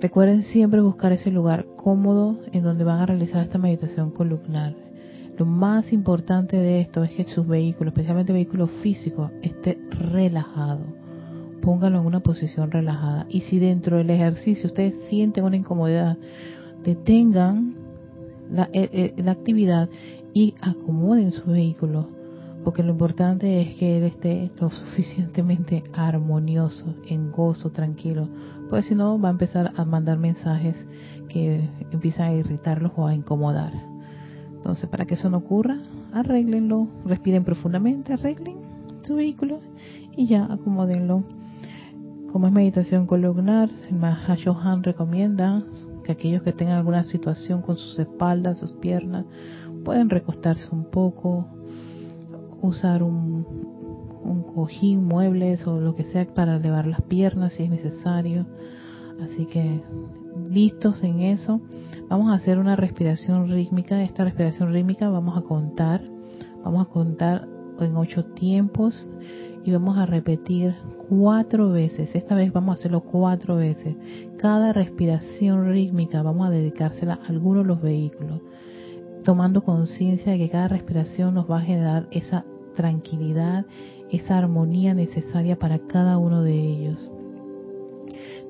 Recuerden siempre buscar ese lugar cómodo en donde van a realizar esta meditación columnar. Lo más importante de esto es que sus vehículos, especialmente vehículos físicos, esté relajado. Pónganlo en una posición relajada. Y si dentro del ejercicio ustedes sienten una incomodidad, detengan la, eh, eh, la actividad y acomoden su vehículo. Porque lo importante es que él esté lo suficientemente armonioso, en gozo, tranquilo. Pues si no, va a empezar a mandar mensajes que empiezan a irritarlos o a incomodar. Entonces, para que eso no ocurra, arréglenlo, respiren profundamente, arreglen su vehículo y ya acomódenlo. Como es meditación columnar, el Mahashohan recomienda que aquellos que tengan alguna situación con sus espaldas, sus piernas, pueden recostarse un poco, usar un, un cojín, muebles o lo que sea para elevar las piernas si es necesario. Así que listos en eso. Vamos a hacer una respiración rítmica. Esta respiración rítmica vamos a contar. Vamos a contar en ocho tiempos y vamos a repetir cuatro veces. Esta vez vamos a hacerlo cuatro veces. Cada respiración rítmica vamos a dedicársela a alguno de los vehículos, tomando conciencia de que cada respiración nos va a generar esa tranquilidad, esa armonía necesaria para cada uno de ellos.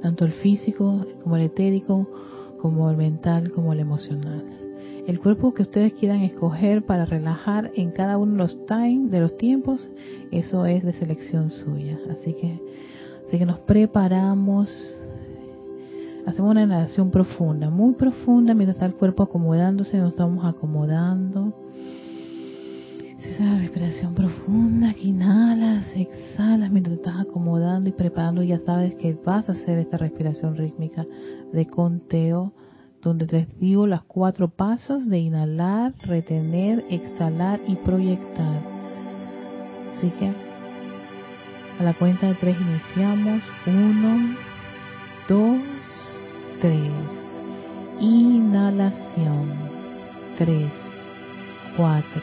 Tanto el físico como el etérico como el mental, como el emocional. El cuerpo que ustedes quieran escoger para relajar en cada uno de los time, de los tiempos, eso es de selección suya. Así que, así que nos preparamos, hacemos una inhalación profunda, muy profunda, mientras está el cuerpo acomodándose, nos estamos acomodando. Esa respiración profunda que inhalas, exhalas mientras te estás acomodando y preparando. Ya sabes que vas a hacer esta respiración rítmica de conteo, donde te digo los cuatro pasos de inhalar, retener, exhalar y proyectar. Así que a la cuenta de tres iniciamos. Uno, dos, tres. Inhalación. Tres, cuatro,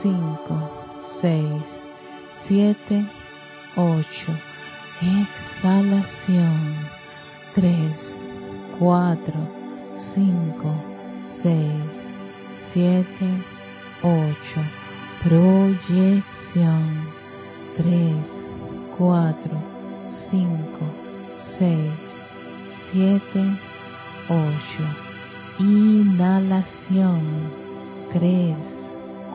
5, 6, 7, 8. Exhalación. 3, 4, 5, 6, 7, 8. Proyección. 3, 4, 5, 6, 7, 8. Inhalación. 3,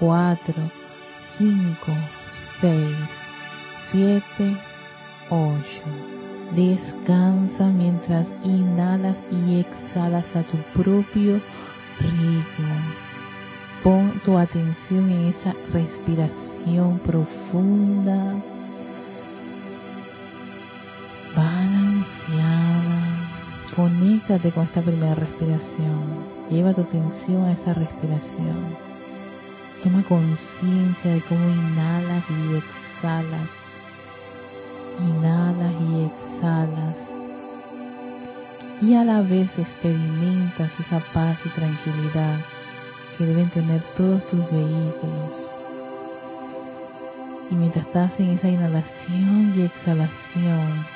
4, 5, 6, 7, 8. Descansa mientras inhalas y exhalas a tu propio ritmo. Pon tu atención en esa respiración profunda, balanceada. Conéctate con esta primera respiración. Lleva tu atención a esa respiración. Toma conciencia de cómo inhalas y exhalas. Inhalas y exhalas. Y a la vez experimentas esa paz y tranquilidad que deben tener todos tus vehículos. Y mientras estás en esa inhalación y exhalación,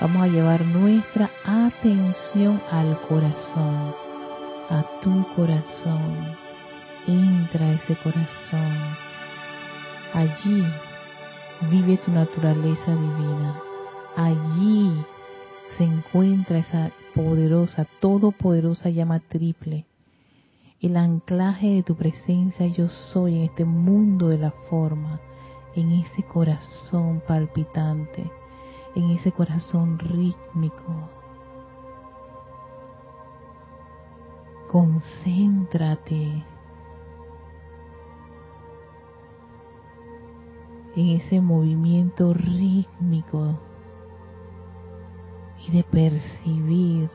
vamos a llevar nuestra atención al corazón, a tu corazón. Entra ese corazón. Allí vive tu naturaleza divina. Allí se encuentra esa poderosa, todopoderosa llama triple el anclaje de tu presencia yo soy en este mundo de la forma, en ese corazón palpitante, en ese corazón rítmico. Concéntrate en ese movimiento rítmico y de percibir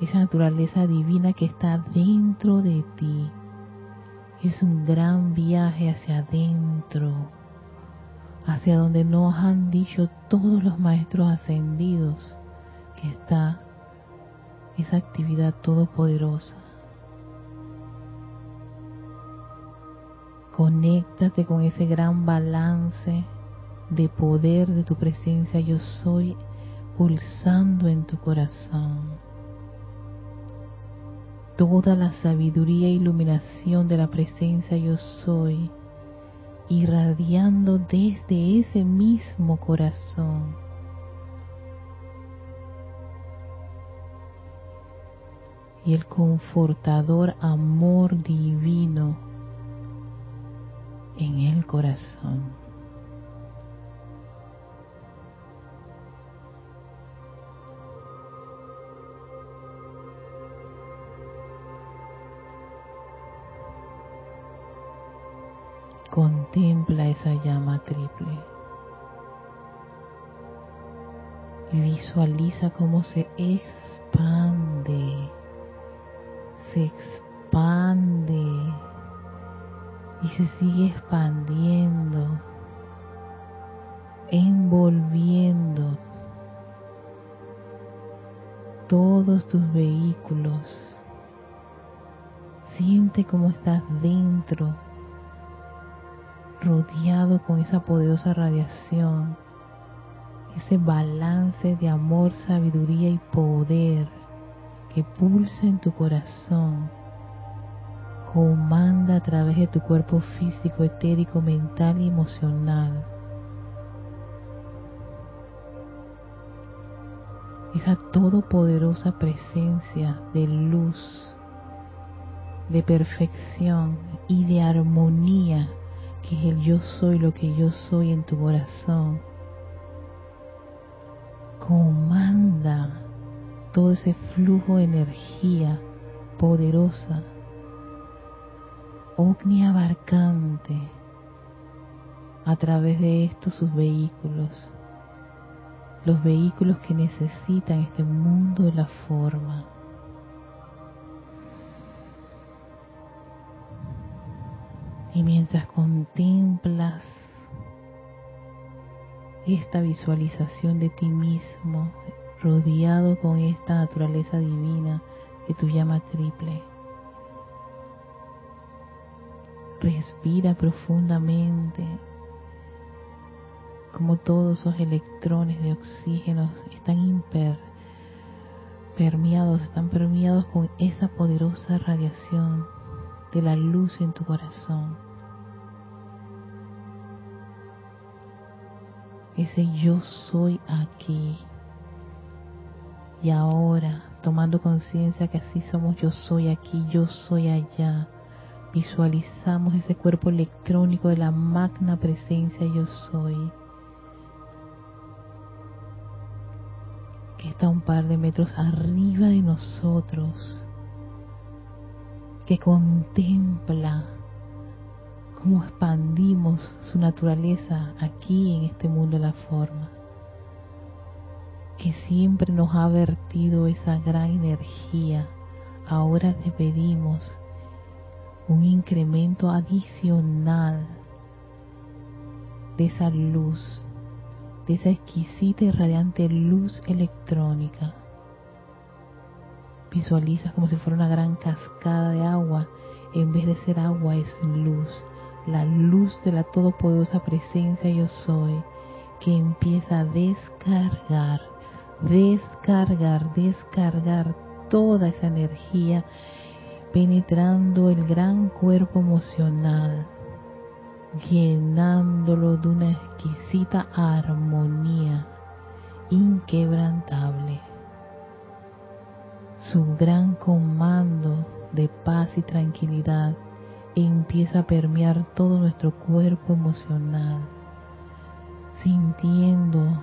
esa naturaleza divina que está dentro de ti. Es un gran viaje hacia adentro, hacia donde nos han dicho todos los maestros ascendidos que está esa actividad todopoderosa. Conéctate con ese gran balance de poder de tu presencia yo soy pulsando en tu corazón toda la sabiduría e iluminación de la presencia yo soy, irradiando desde ese mismo corazón. Y el confortador amor divino en el corazón. Contempla esa llama triple. Y visualiza cómo se expande, se expande se sigue expandiendo, envolviendo todos tus vehículos. Siente cómo estás dentro rodeado con esa poderosa radiación, ese balance de amor, sabiduría y poder que pulsa en tu corazón, comanda a través de tu cuerpo físico, etérico, mental y emocional. Esa todopoderosa presencia de luz, de perfección y de armonía que es el yo soy lo que yo soy en tu corazón. Comanda todo ese flujo de energía poderosa, abarcante a través de estos sus vehículos, los vehículos que necesitan este mundo de la forma. Y mientras contemplas esta visualización de ti mismo, rodeado con esta naturaleza divina que tú llamas triple, respira profundamente como todos esos electrones de oxígeno están impermeados, están permeados con esa poderosa radiación de la luz en tu corazón. Ese yo soy aquí. Y ahora, tomando conciencia que así somos, yo soy aquí, yo soy allá. Visualizamos ese cuerpo electrónico de la magna presencia yo soy. está un par de metros arriba de nosotros, que contempla cómo expandimos su naturaleza aquí en este mundo de la forma, que siempre nos ha vertido esa gran energía. Ahora le pedimos un incremento adicional de esa luz, de esa exquisita y radiante luz electrónica. Visualizas como si fuera una gran cascada de agua, en vez de ser agua es luz, la luz de la todopoderosa presencia yo soy, que empieza a descargar, descargar, descargar toda esa energía penetrando el gran cuerpo emocional, llenándolo de una exquisita armonía inquebrantable. Su gran comando de paz y tranquilidad empieza a permear todo nuestro cuerpo emocional, sintiendo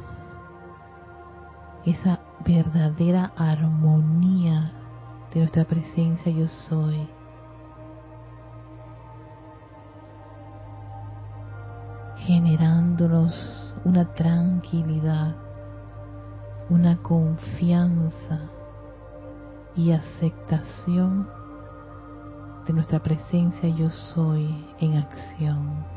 esa verdadera armonía de nuestra presencia yo soy. generándonos una tranquilidad, una confianza y aceptación de nuestra presencia yo soy en acción.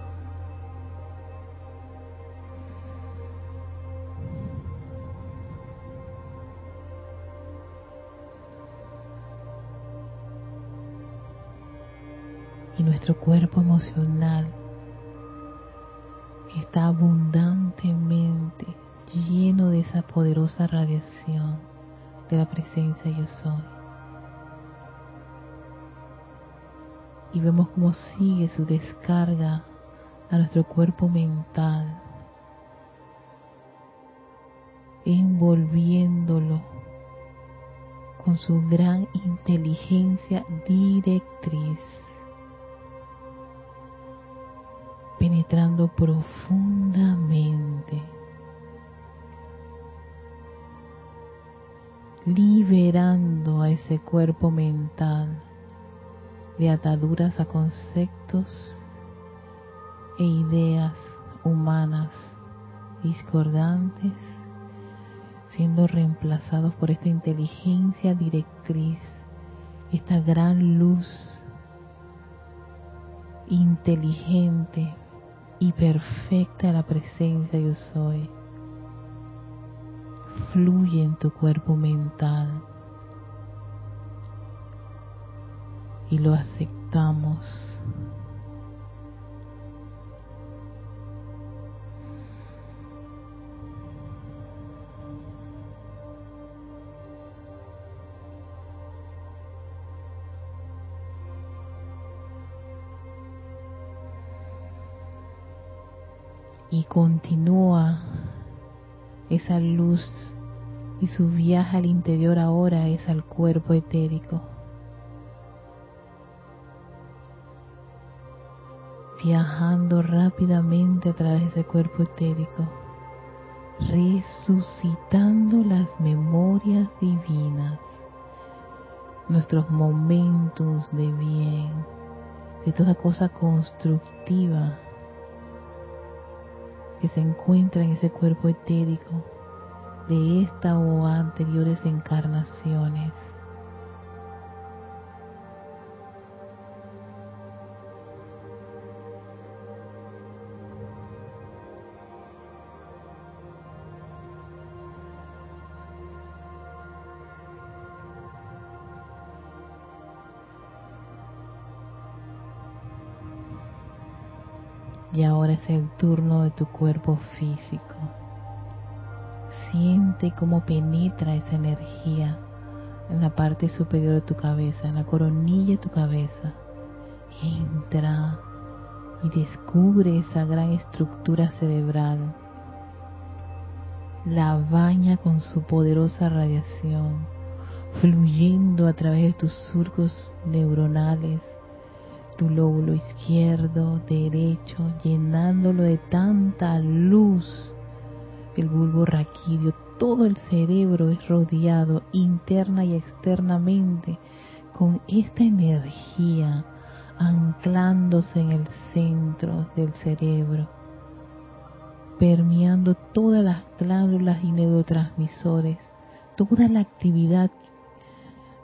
Y nuestro cuerpo emocional está abundantemente lleno de esa poderosa radiación de la presencia yo soy. y vemos cómo sigue su descarga a nuestro cuerpo mental, envolviéndolo con su gran inteligencia directriz, penetrando profundamente, liberando a ese cuerpo mental de ataduras a conceptos e ideas humanas discordantes, siendo reemplazados por esta inteligencia directriz, esta gran luz inteligente y perfecta la presencia yo soy. Fluye en tu cuerpo mental y lo aceptamos. Y continúa esa luz y su viaje al interior ahora es al cuerpo etérico. viajando rápidamente a través de ese cuerpo etérico, resucitando las memorias divinas, nuestros momentos de bien, de toda cosa constructiva que se encuentra en ese cuerpo etérico de esta o anteriores encarnaciones es el turno de tu cuerpo físico. Siente cómo penetra esa energía en la parte superior de tu cabeza, en la coronilla de tu cabeza. Entra y descubre esa gran estructura cerebral. La baña con su poderosa radiación, fluyendo a través de tus surcos neuronales tu lóbulo izquierdo, derecho, llenándolo de tanta luz. El bulbo raquídeo todo el cerebro es rodeado interna y externamente con esta energía anclándose en el centro del cerebro, permeando todas las glándulas y neurotransmisores, toda la actividad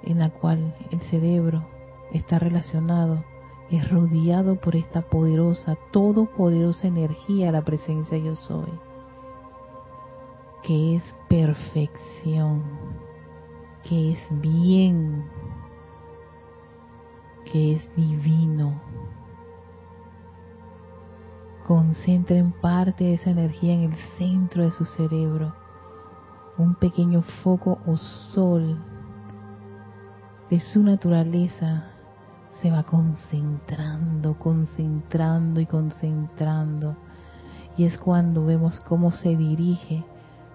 en la cual el cerebro está relacionado es rodeado por esta poderosa, todopoderosa energía, la presencia yo soy, que es perfección, que es bien, que es divino. Concentren parte de esa energía en el centro de su cerebro, un pequeño foco o sol de su naturaleza se va concentrando, concentrando y concentrando. Y es cuando vemos cómo se dirige,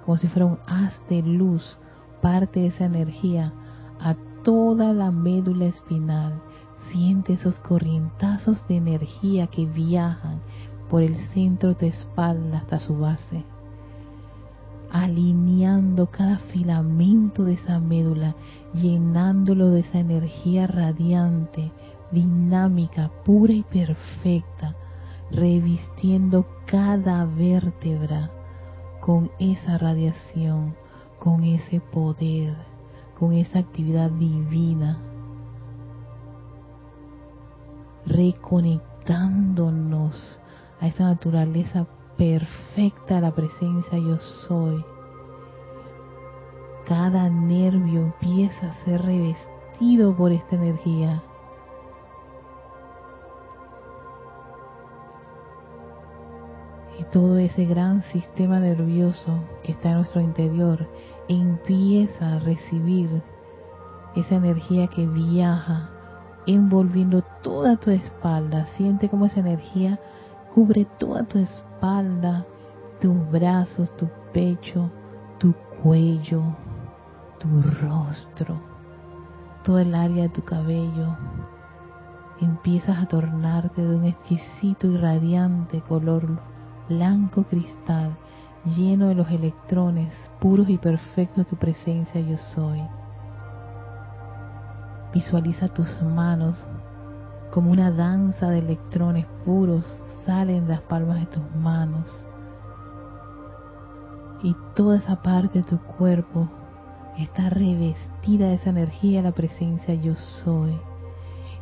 como si fuera un haz de luz, parte de esa energía a toda la médula espinal. Siente esos corrientazos de energía que viajan por el centro de tu espalda hasta su base, alineando cada filamento de esa médula, llenándolo de esa energía radiante dinámica, pura y perfecta, revistiendo cada vértebra con esa radiación, con ese poder, con esa actividad divina, reconectándonos a esa naturaleza perfecta, la presencia yo soy. Cada nervio empieza a ser revestido por esta energía todo ese gran sistema nervioso que está en nuestro interior empieza a recibir esa energía que viaja envolviendo toda tu espalda. Siente como esa energía cubre toda tu espalda, tus brazos, tu pecho, tu cuello, tu rostro, todo el área de tu cabello. Empiezas a tornarte de un exquisito y radiante color blanco cristal, lleno de los electrones puros y perfectos de tu presencia yo soy. Visualiza tus manos como una danza de electrones puros salen de las palmas de tus manos. Y toda esa parte de tu cuerpo está revestida de esa energía, la presencia yo soy,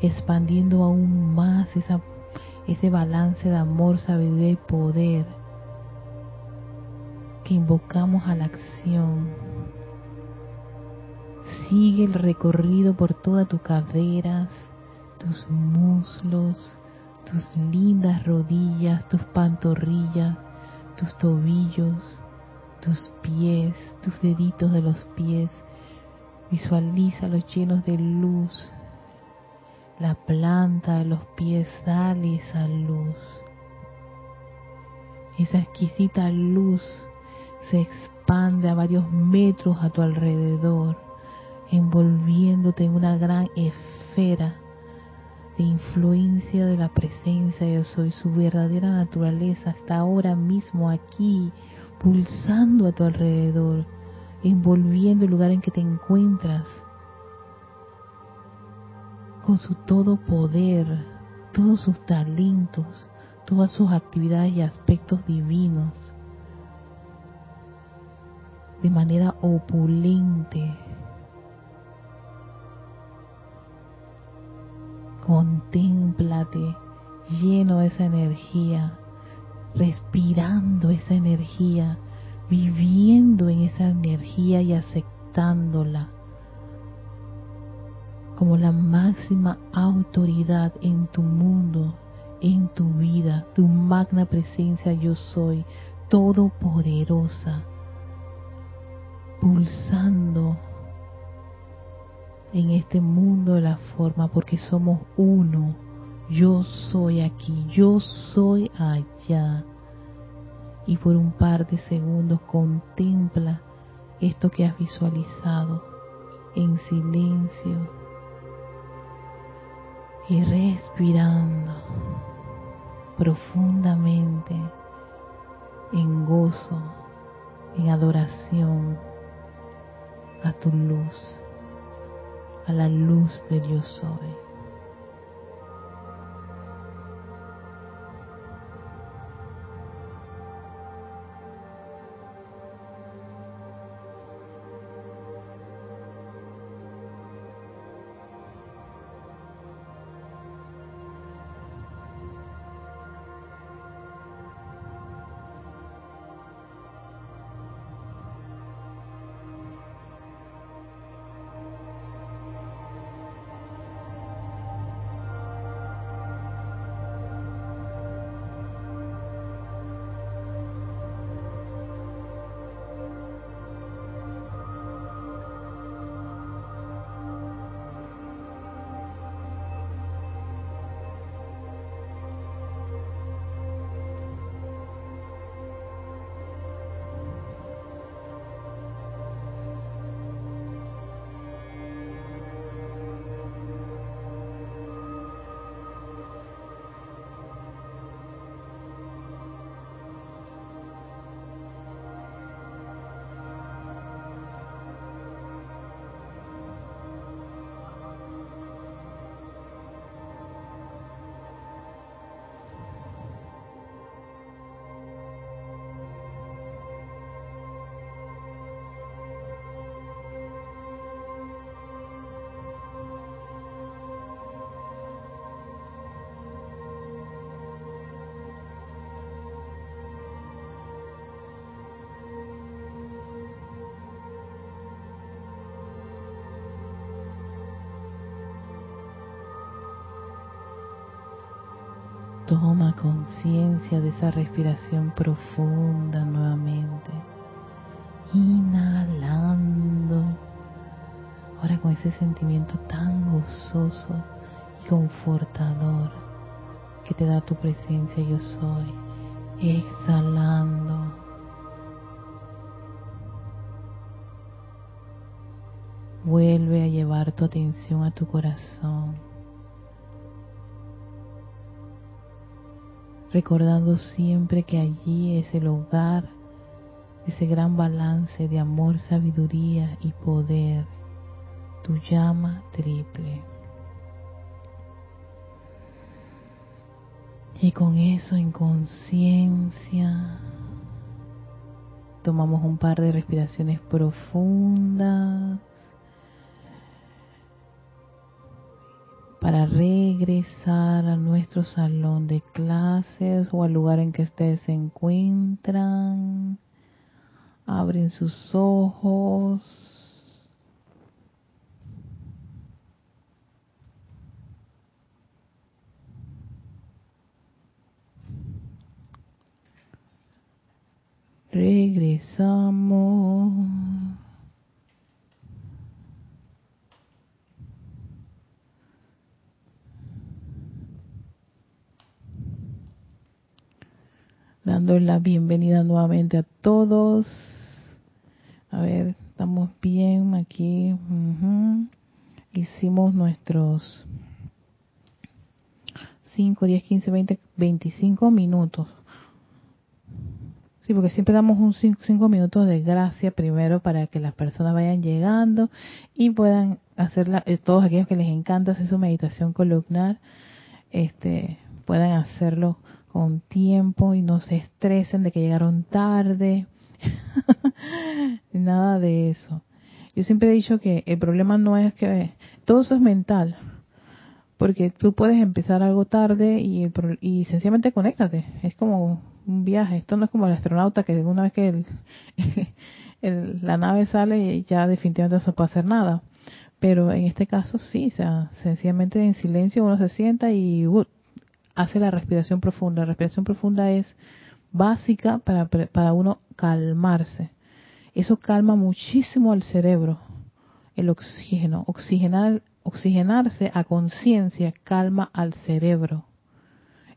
expandiendo aún más esa ese balance de amor, sabiduría y poder que invocamos a la acción. Sigue el recorrido por todas tus caderas, tus muslos, tus lindas rodillas, tus pantorrillas, tus tobillos, tus pies, tus deditos de los pies. Visualízalos llenos de luz, la planta de los pies sale esa luz. Esa exquisita luz se expande a varios metros a tu alrededor, envolviéndote en una gran esfera de influencia de la presencia de soy. Su verdadera naturaleza está ahora mismo aquí, pulsando a tu alrededor, envolviendo el lugar en que te encuentras con su todo poder, todos sus talentos, todas sus actividades y aspectos divinos, de manera opulente. Contémplate lleno de esa energía, respirando esa energía, viviendo en esa energía y aceptándola como la máxima autoridad en tu mundo, en tu vida, tu magna presencia yo soy, todopoderosa, pulsando en este mundo de la forma, porque somos uno. Yo soy aquí, yo soy allá. Y por un par de segundos contempla esto que has visualizado en silencio y respirando profundamente en gozo, en adoración tu luz, a la luz del yo soy. Toma conciencia de esa respiración profunda nuevamente. Inhalando. Ahora con ese sentimiento tan gozoso y confortador que te da tu presencia yo soy. Exhalando. Vuelve a llevar tu atención a tu corazón recordando siempre que allí es el hogar, ese gran balance de amor, sabiduría y poder, tu llama triple. Y con eso en conciencia, tomamos un par de respiraciones profundas. Regresar a nuestro salón de clases o al lugar en que ustedes se encuentran. Abren sus ojos. dando la bienvenida nuevamente a todos. A ver, estamos bien aquí. Hicimos nuestros 5, 10, 15, 20, 25 minutos. Sí, porque siempre damos un 5 minutos de gracia primero para que las personas vayan llegando y puedan hacerla, eh, todos aquellos que les encanta hacer su meditación columnar, este, puedan hacerlo con tiempo y no se estresen de que llegaron tarde. Nada de eso. Yo siempre he dicho que el problema no es que todo eso es mental, porque tú puedes empezar algo tarde y, sencillamente conéctate. Es como un viaje. Esto no es como el astronauta que una vez que el, la nave sale ya definitivamente no se puede hacer nada. Pero en este caso sí, o sea, sencillamente en silencio uno se sienta y uh, hace la respiración profunda. La respiración profunda es básica para, para uno calmarse. Eso calma muchísimo al cerebro, el oxígeno. Oxigenar, oxigenarse a conciencia calma al cerebro.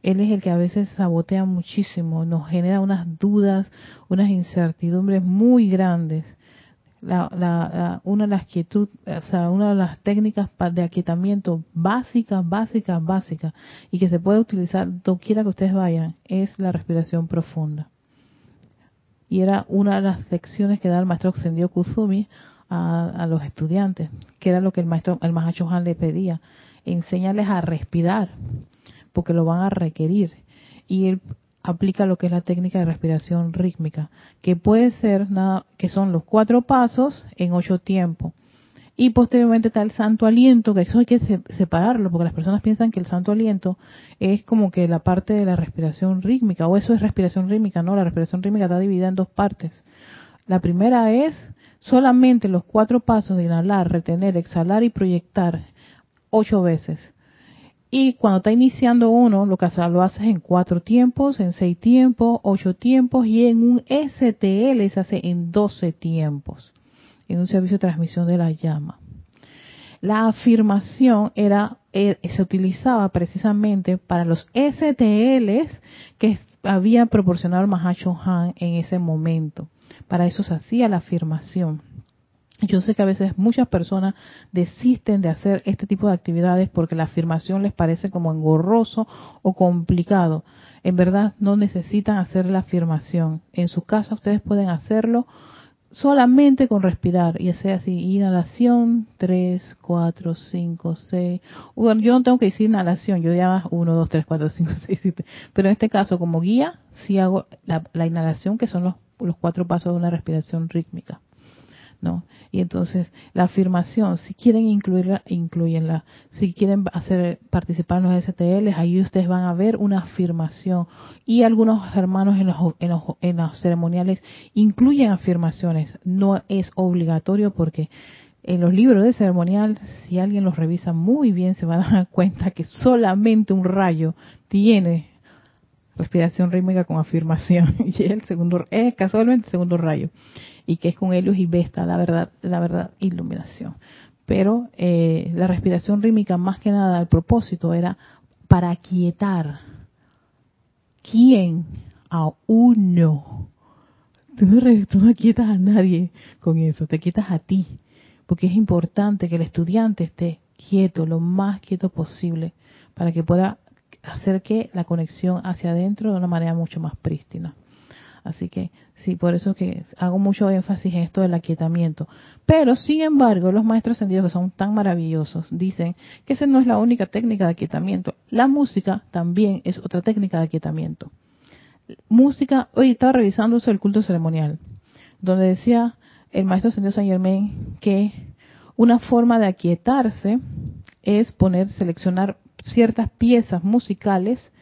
Él es el que a veces sabotea muchísimo, nos genera unas dudas, unas incertidumbres muy grandes la, una de las quietud, o sea, una de las técnicas de aquietamiento básicas, básicas, básicas, y que se puede utilizar quiera que ustedes vayan, es la respiración profunda. Y era una de las lecciones que da el maestro Exendio Kusumi a, los estudiantes, que era lo que el maestro, el Mahacho Han le pedía, enséñales a respirar, porque lo van a requerir. Y él aplica lo que es la técnica de respiración rítmica, que puede ser nada, que son los cuatro pasos en ocho tiempos. Y posteriormente está el santo aliento, que eso hay que separarlo, porque las personas piensan que el santo aliento es como que la parte de la respiración rítmica, o eso es respiración rítmica, no, la respiración rítmica está dividida en dos partes. La primera es solamente los cuatro pasos de inhalar, retener, exhalar y proyectar ocho veces. Y cuando está iniciando uno, lo que lo haces en cuatro tiempos, en seis tiempos, ocho tiempos y en un STL se hace en doce tiempos, en un servicio de transmisión de la llama. La afirmación era eh, se utilizaba precisamente para los STLs que había proporcionado el Mahacho Han en ese momento. Para eso se hacía la afirmación. Yo sé que a veces muchas personas desisten de hacer este tipo de actividades porque la afirmación les parece como engorroso o complicado. En verdad no necesitan hacer la afirmación. En su casa ustedes pueden hacerlo solamente con respirar y hacer así, inhalación, 3, 4, 5, 6. Bueno, yo no tengo que decir inhalación, yo ya 1, 2, 3, 4, 5, 6, 7. Pero en este caso, como guía, sí hago la, la inhalación, que son los cuatro pasos de una respiración rítmica. ¿No? Y entonces la afirmación, si quieren incluirla, incluyenla. Si quieren hacer participar en los STL, ahí ustedes van a ver una afirmación. Y algunos hermanos en los, en los, en los ceremoniales incluyen afirmaciones. No es obligatorio porque en los libros de ceremonial, si alguien los revisa muy bien, se van a dar cuenta que solamente un rayo tiene respiración rítmica con afirmación y el segundo es casualmente el segundo rayo y que es con Helios y Vesta, la verdad, la verdad, iluminación. Pero eh, la respiración rítmica, más que nada, el propósito era para aquietar. ¿Quién? A uno. Tú no, tú no a nadie con eso, te quietas a ti. Porque es importante que el estudiante esté quieto, lo más quieto posible, para que pueda hacer que la conexión hacia adentro de una manera mucho más prístina. Así que sí, por eso que hago mucho énfasis en esto del aquietamiento. Pero, sin embargo, los maestros ascendidos que son tan maravillosos dicen que esa no es la única técnica de aquietamiento. La música también es otra técnica de aquietamiento. Música, hoy estaba revisando eso del culto ceremonial, donde decía el maestro ascendido San Germain que una forma de aquietarse es poner, seleccionar ciertas piezas musicales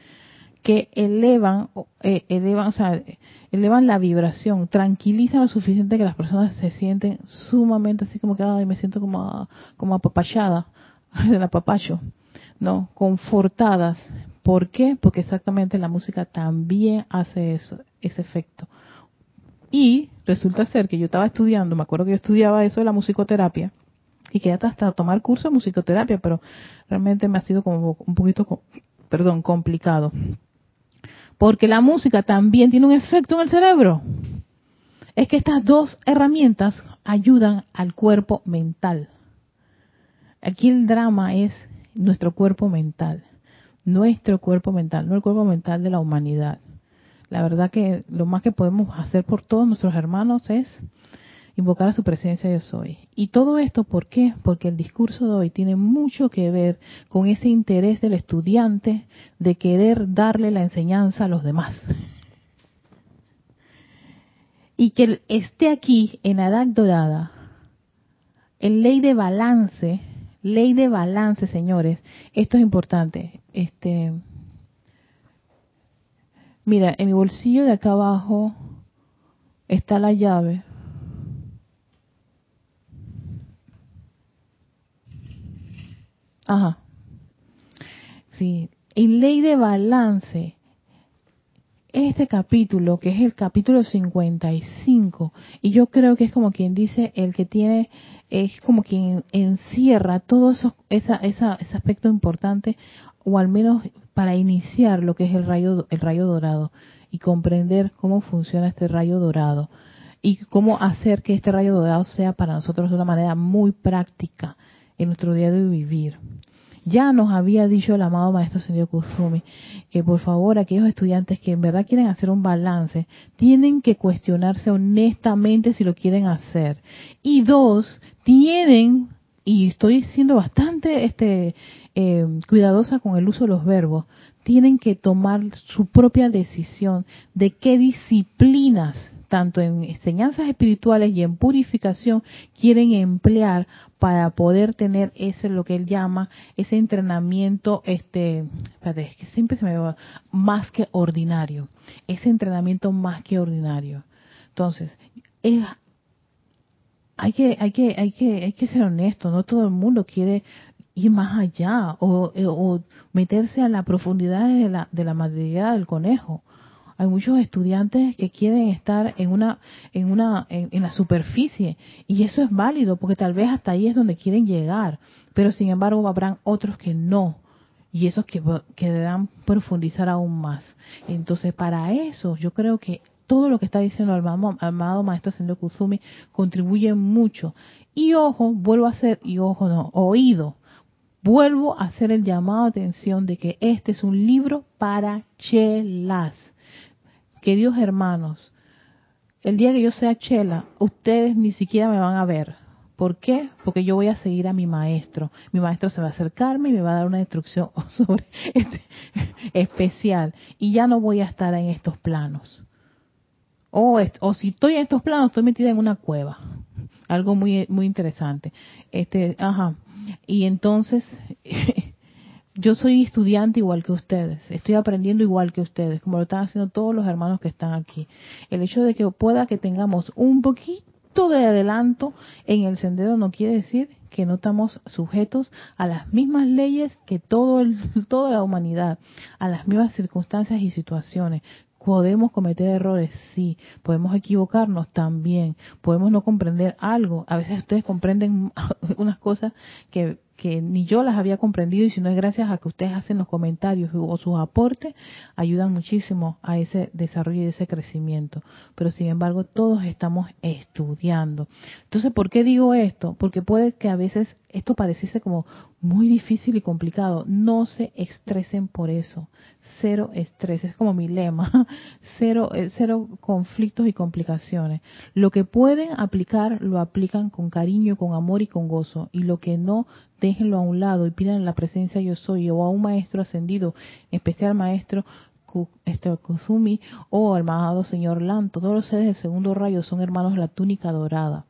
que elevan, eh, elevan, o sea, elevan la vibración, tranquilizan lo suficiente que las personas se sienten sumamente así como que, ay, me siento como, como apapachada, del apapacho, ¿no? Confortadas. ¿Por qué? Porque exactamente la música también hace eso, ese efecto. Y resulta ser que yo estaba estudiando, me acuerdo que yo estudiaba eso de la musicoterapia, y que hasta tomar curso de musicoterapia, pero realmente me ha sido como un poquito, perdón, complicado. Porque la música también tiene un efecto en el cerebro. Es que estas dos herramientas ayudan al cuerpo mental. Aquí el drama es nuestro cuerpo mental, nuestro cuerpo mental, no el cuerpo mental de la humanidad. La verdad que lo más que podemos hacer por todos nuestros hermanos es invocar a su presencia yo soy. Y todo esto, ¿por qué? Porque el discurso de hoy tiene mucho que ver con ese interés del estudiante de querer darle la enseñanza a los demás. Y que esté aquí en la edad dorada, en ley de balance, ley de balance, señores, esto es importante. Este, mira, en mi bolsillo de acá abajo está la llave Ajá. Sí, en ley de balance, este capítulo, que es el capítulo 55, y yo creo que es como quien dice, el que tiene, es como quien encierra todo eso, esa, ese aspecto importante, o al menos para iniciar lo que es el rayo, el rayo dorado, y comprender cómo funciona este rayo dorado, y cómo hacer que este rayo dorado sea para nosotros de una manera muy práctica en nuestro día de vivir. Ya nos había dicho el amado maestro señor Kusumi que por favor aquellos estudiantes que en verdad quieren hacer un balance tienen que cuestionarse honestamente si lo quieren hacer. Y dos, tienen y estoy siendo bastante este eh, cuidadosa con el uso de los verbos, tienen que tomar su propia decisión de qué disciplinas, tanto en enseñanzas espirituales y en purificación, quieren emplear para poder tener ese lo que él llama ese entrenamiento, este, es que siempre se me va más que ordinario, ese entrenamiento más que ordinario. Entonces, es hay que, hay que, hay que, hay que ser honesto, no todo el mundo quiere ir más allá o, meterse a la profundidad de la, de la madriguera del conejo. Hay muchos estudiantes que quieren estar en una, en una, en, la superficie y eso es válido porque tal vez hasta ahí es donde quieren llegar, pero sin embargo habrán otros que no y esos que, que profundizar aún más. Entonces para eso yo creo que todo lo que está diciendo el amado, maestro Sendo Kusumi contribuye mucho. Y ojo, vuelvo a hacer, y ojo no, oído, vuelvo a hacer el llamado a atención de que este es un libro para chelas. Queridos hermanos, el día que yo sea chela, ustedes ni siquiera me van a ver. ¿Por qué? Porque yo voy a seguir a mi maestro. Mi maestro se va a acercarme y me va a dar una instrucción sobre este especial. Y ya no voy a estar en estos planos. O, o si estoy en estos planos, estoy metida en una cueva. Algo muy, muy interesante. Este, ajá. Y entonces, yo soy estudiante igual que ustedes, estoy aprendiendo igual que ustedes, como lo están haciendo todos los hermanos que están aquí. El hecho de que pueda que tengamos un poquito de adelanto en el sendero no quiere decir que no estamos sujetos a las mismas leyes que todo el, toda la humanidad, a las mismas circunstancias y situaciones. Podemos cometer errores, sí. Podemos equivocarnos también. Podemos no comprender algo. A veces ustedes comprenden unas cosas que que ni yo las había comprendido y si no es gracias a que ustedes hacen los comentarios o sus aportes, ayudan muchísimo a ese desarrollo y ese crecimiento. Pero sin embargo, todos estamos estudiando. Entonces, ¿por qué digo esto? Porque puede que a veces esto pareciese como muy difícil y complicado. No se estresen por eso. Cero estrés. Es como mi lema. Cero, eh, cero conflictos y complicaciones. Lo que pueden aplicar, lo aplican con cariño, con amor y con gozo. Y lo que no, déjenlo a un lado y pidan la presencia yo soy o a un maestro ascendido, especial maestro este, Kusumi o al amado señor Lanto. Todos los seres del segundo rayo son hermanos de la túnica dorada.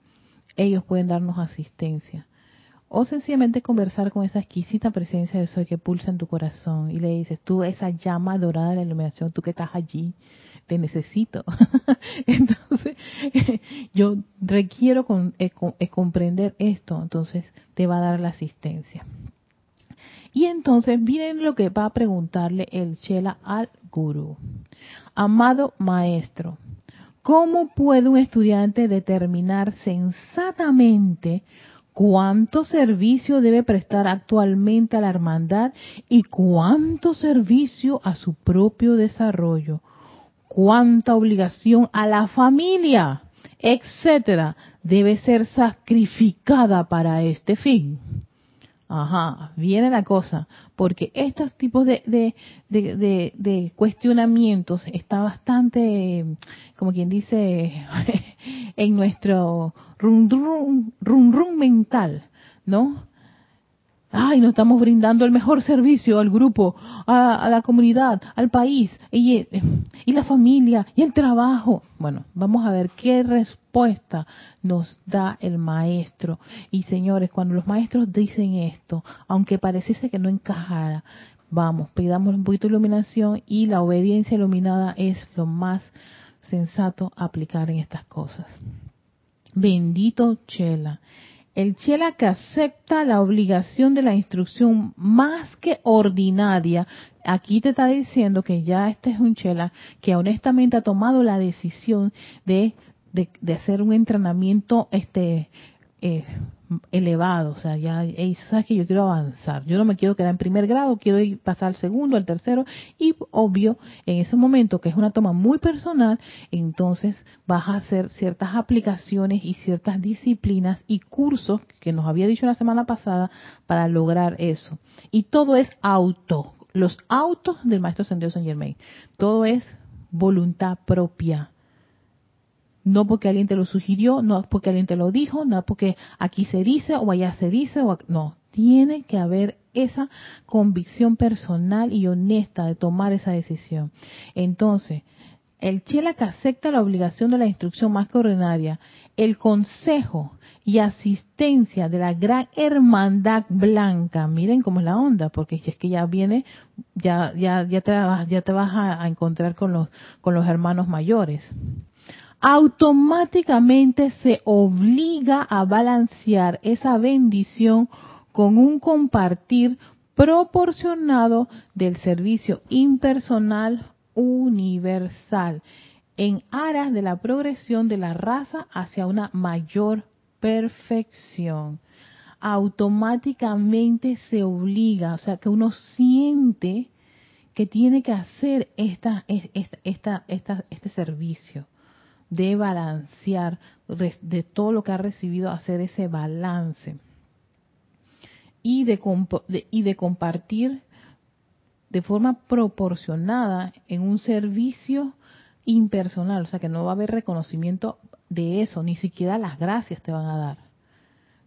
Ellos pueden darnos asistencia. O sencillamente conversar con esa exquisita presencia de soy que pulsa en tu corazón y le dices, tú esa llama dorada de la iluminación, tú que estás allí, te necesito. entonces, yo requiero con, eh, eh, comprender esto, entonces te va a dar la asistencia. Y entonces miren lo que va a preguntarle el Chela al gurú. Amado maestro, ¿cómo puede un estudiante determinar sensatamente cuánto servicio debe prestar actualmente a la hermandad y cuánto servicio a su propio desarrollo? cuánta obligación a la familia, etcétera, debe ser sacrificada para este fin. Ajá, viene la cosa, porque estos tipos de, de, cuestionamientos está bastante, como quien dice, en nuestro rum rum, mental, ¿no? ay, no estamos brindando el mejor servicio al grupo, a, la comunidad, al país, y, la familia, y el trabajo. Bueno, vamos a ver qué respuesta nos da el maestro. Y señores, cuando los maestros dicen esto, aunque pareciese que no encajara, vamos, pidamos un poquito de iluminación y la obediencia iluminada es lo más sensato aplicar en estas cosas. Bendito Chela el chela que acepta la obligación de la instrucción más que ordinaria, aquí te está diciendo que ya este es un chela que honestamente ha tomado la decisión de, de, hacer un entrenamiento este eh, elevado, o sea, ya sabes que yo quiero avanzar, yo no me quiero quedar en primer grado, quiero ir pasar al segundo, al tercero, y obvio, en ese momento que es una toma muy personal, entonces vas a hacer ciertas aplicaciones y ciertas disciplinas y cursos que nos había dicho la semana pasada para lograr eso. Y todo es auto, los autos del maestro Sendido Saint Germain, todo es voluntad propia no porque alguien te lo sugirió, no porque alguien te lo dijo, no porque aquí se dice o allá se dice, o no. Tiene que haber esa convicción personal y honesta de tomar esa decisión. Entonces, el chela que acepta la obligación de la instrucción más que ordinaria, el consejo y asistencia de la gran hermandad blanca, miren cómo es la onda, porque es que ya viene, ya, ya, ya te, ya te vas a, a encontrar con los, con los hermanos mayores automáticamente se obliga a balancear esa bendición con un compartir proporcionado del servicio impersonal universal en aras de la progresión de la raza hacia una mayor perfección. Automáticamente se obliga, o sea, que uno siente que tiene que hacer esta, esta, esta, este servicio de balancear, de todo lo que ha recibido, hacer ese balance y de, y de compartir de forma proporcionada en un servicio impersonal, o sea que no va a haber reconocimiento de eso, ni siquiera las gracias te van a dar.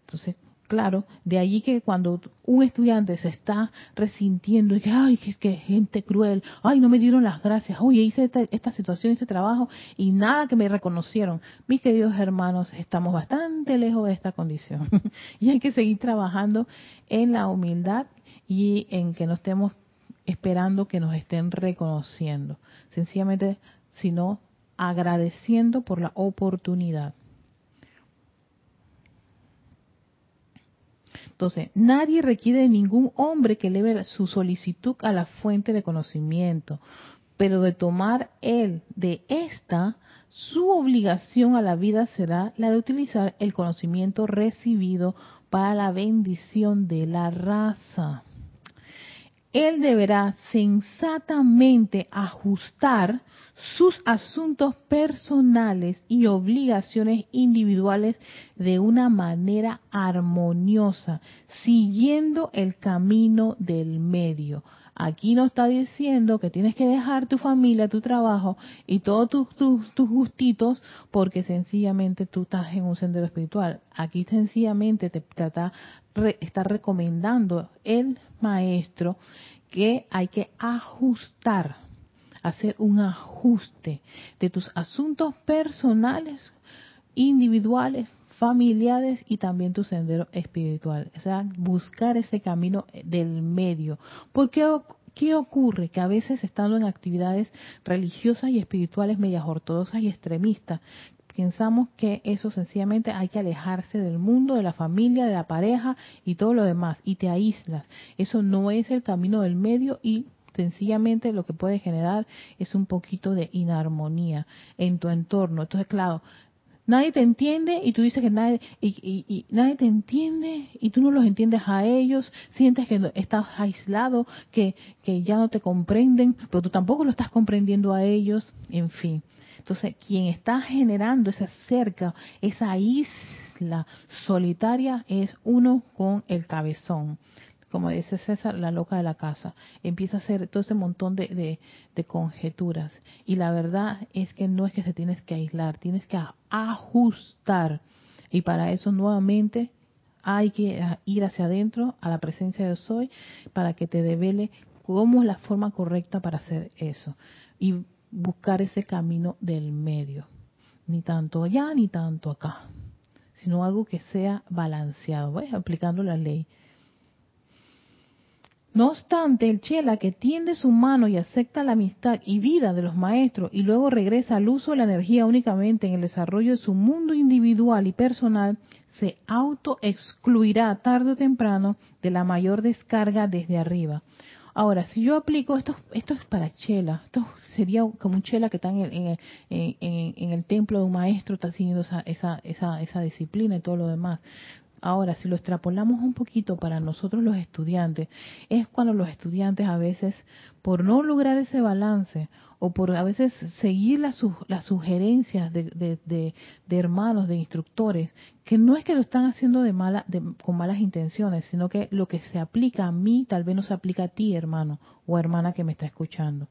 Entonces, claro, de allí que cuando un estudiante se está resintiendo y que, ay, qué, gente cruel, ay, no me dieron las gracias, oye, hice esta, situación, este trabajo y nada que me reconocieron. Mis queridos hermanos, estamos bastante lejos de esta condición y hay que seguir trabajando en la humildad y en que no estemos esperando que nos estén reconociendo, sencillamente, sino agradeciendo por la oportunidad. Entonces, nadie requiere de ningún hombre que eleve su solicitud a la fuente de conocimiento, pero de tomar él de esta, su obligación a la vida será la de utilizar el conocimiento recibido para la bendición de la raza. Él deberá sensatamente ajustar sus asuntos personales y obligaciones individuales de una manera armoniosa, siguiendo el camino del medio. Aquí no está diciendo que tienes que dejar tu familia, tu trabajo y todos tus, tus, gustitos porque sencillamente tú estás en un sendero espiritual. Aquí sencillamente te, está, está recomendando el maestro que hay que ajustar hacer un ajuste de tus asuntos personales, individuales, familiares y también tu sendero espiritual. O sea, buscar ese camino del medio. Porque ¿Qué ocurre? Que a veces estando en actividades religiosas y espirituales medias ortodoxas y extremistas, pensamos que eso sencillamente hay que alejarse del mundo, de la familia, de la pareja y todo lo demás, y te aíslas. Eso no es el camino del medio y sencillamente lo que puede generar es un poquito de inarmonía en tu entorno. Entonces, claro, nadie te entiende y tú dices que nadie y, nadie te entiende y tú no los entiendes a ellos, sientes que estás aislado, que, que ya no te comprenden, pero tú tampoco lo estás comprendiendo a ellos, en fin. Entonces, quien está generando esa cerca, esa isla solitaria es uno con el cabezón como dice César, la loca de la casa. Empieza a hacer todo ese montón de, conjeturas. Y la verdad es que no es que se tienes que aislar, tienes que ajustar. Y para eso nuevamente hay que ir hacia adentro, a la presencia de soy, para que te devele cómo es la forma correcta para hacer eso. Y buscar ese camino del medio. Ni tanto allá ni tanto acá. Sino algo que sea balanceado, aplicando la ley. No obstante, el Chela que tiende su mano y acepta la amistad y vida de los maestros y luego regresa al uso de la energía únicamente en el desarrollo de su mundo individual y personal, se autoexcluirá tarde o temprano de la mayor descarga desde arriba. Ahora, si yo aplico esto, esto es para chela, esto sería como un chela que está en el, templo de un maestro, está siguiendo esa, esa, esa, esa disciplina y todo lo demás Ahora, si lo extrapolamos un poquito para nosotros los estudiantes, es cuando los estudiantes a veces, por no lograr ese balance o por a veces seguir las, sugerencias de, hermanos, de instructores, que no es que lo están haciendo de mala, con malas intenciones, sino que lo que se aplica a mí tal vez no se aplica a ti, hermano o hermana que me está escuchando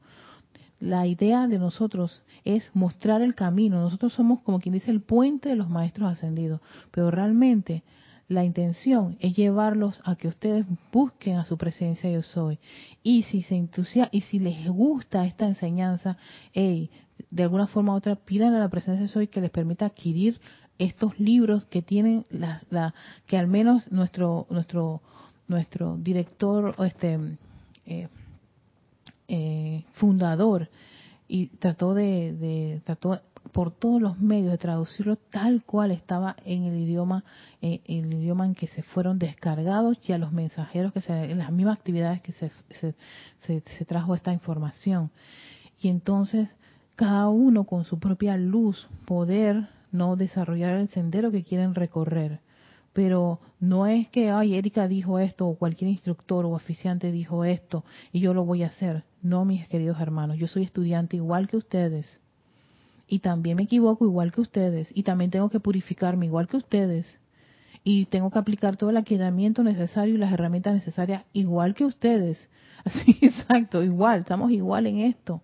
la idea de nosotros es mostrar el camino. Nosotros somos, como quien dice, el puente de los maestros ascendidos. Pero realmente la intención es llevarlos a que ustedes busquen a su presencia yo soy. Y si se entusiasma, y si les gusta esta enseñanza, hey, de alguna forma u otra pidan a la presencia yo soy que les permita adquirir estos libros que tienen la, la que al menos nuestro nuestro nuestro director este eh, eh, fundador y trató de, de, trató por todos los medios de traducirlo tal cual estaba en el idioma eh, el idioma en que se fueron descargados y a los mensajeros que se en las mismas actividades que se, se, se trajo esta información. Y entonces cada uno con su propia luz poder no desarrollar el sendero que quieren recorrer. Pero no es que, ay, Erika dijo esto, o cualquier instructor o oficiante dijo esto, y yo lo voy a hacer. No, mis queridos hermanos, yo soy estudiante igual que ustedes, y también me equivoco igual que ustedes, y también tengo que purificarme igual que ustedes, y tengo que aplicar todo el aquietamiento necesario y las herramientas necesarias igual que ustedes. Así, exacto, igual, estamos igual en esto.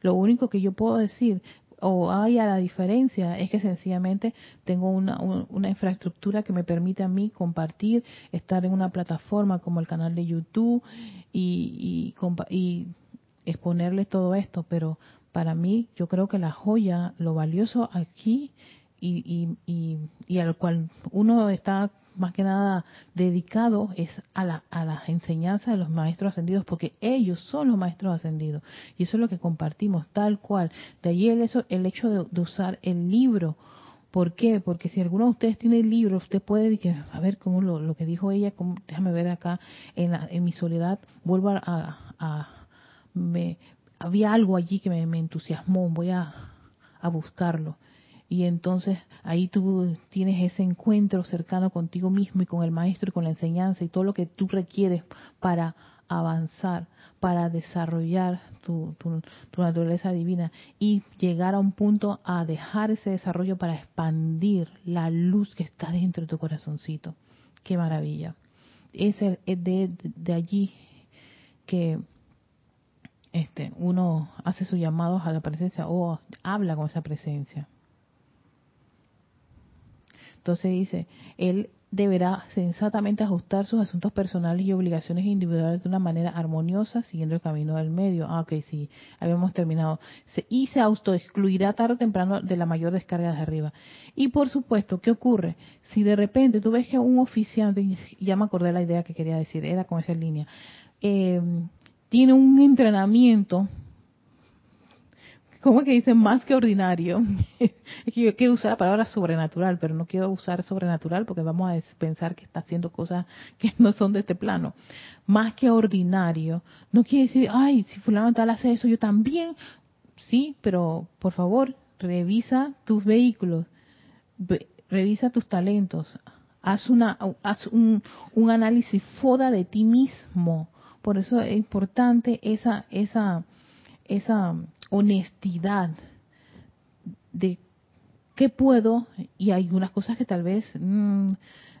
Lo único que yo puedo decir o haya la diferencia es que sencillamente tengo una, una, infraestructura que me permite a mí compartir, estar en una plataforma como el canal de YouTube y, y, y exponerles todo esto, pero para mí yo creo que la joya, lo valioso aquí y, y, y, al cual uno está más que nada dedicado es a la, a las enseñanzas de los maestros ascendidos, porque ellos son los maestros ascendidos. Y eso es lo que compartimos, tal cual. De allí el, eso, el hecho de, usar el libro. ¿Por qué? Porque si alguno de ustedes tiene el libro, usted puede a ver cómo lo, que dijo ella, cómo, déjame ver acá en, la, en mi soledad, vuelvo a, a, me, había algo allí que me, entusiasmó, voy a, a buscarlo y entonces ahí tú tienes ese encuentro cercano contigo mismo y con el maestro y con la enseñanza y todo lo que tú requieres para avanzar, para desarrollar tu, tu, naturaleza divina y llegar a un punto a dejar ese desarrollo para expandir la luz que está dentro de tu corazoncito. Qué maravilla. Es, de, de allí que este, uno hace sus llamados a la presencia o habla con esa presencia. Entonces dice, él deberá sensatamente ajustar sus asuntos personales y obligaciones individuales de una manera armoniosa, siguiendo el camino del medio. Ah, ok, sí, habíamos terminado. y se autoexcluirá tarde o temprano de la mayor descarga de arriba. Y por supuesto, ¿qué ocurre? Si de repente tú ves que un oficiante, ya me acordé la idea que quería decir, era con esa línea, eh, tiene un entrenamiento ¿cómo que dicen más que ordinario? es que yo quiero usar la palabra sobrenatural, pero no quiero usar sobrenatural porque vamos a pensar que está haciendo cosas que no son de este plano. Más que ordinario, no quiere decir, ay, si fulano tal hace eso, yo también. Sí, pero por favor, revisa tus vehículos, revisa tus talentos, haz, una, haz un, un análisis foda de ti mismo. Por eso es importante esa, esa, esa honestidad de qué puedo y hay unas cosas que tal vez mm,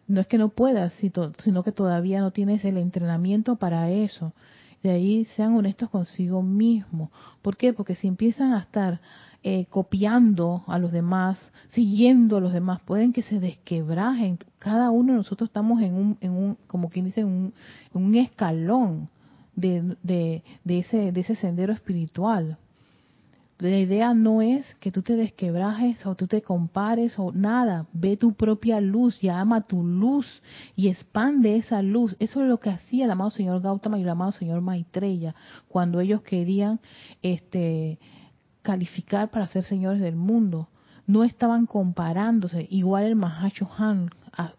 no es que no puedas, sino que todavía no tienes el entrenamiento para eso. De ahí sean honestos consigo mismo. ¿Por qué? Porque si empiezan a estar eh, copiando a los demás, siguiendo a los demás, pueden que se desquebrajen. Cada uno de nosotros estamos en un, en un como quien dice, un, escalón de, de, ese, de ese sendero espiritual. La idea no es que tú te desquebrajes o tú te compares o nada. Ve tu propia luz, llama tu luz y expande esa luz. Eso es lo que hacía el amado señor Gautama y el amado señor Maitreya cuando ellos querían este, calificar para ser señores del mundo. No estaban comparándose. Igual el Mahacho Han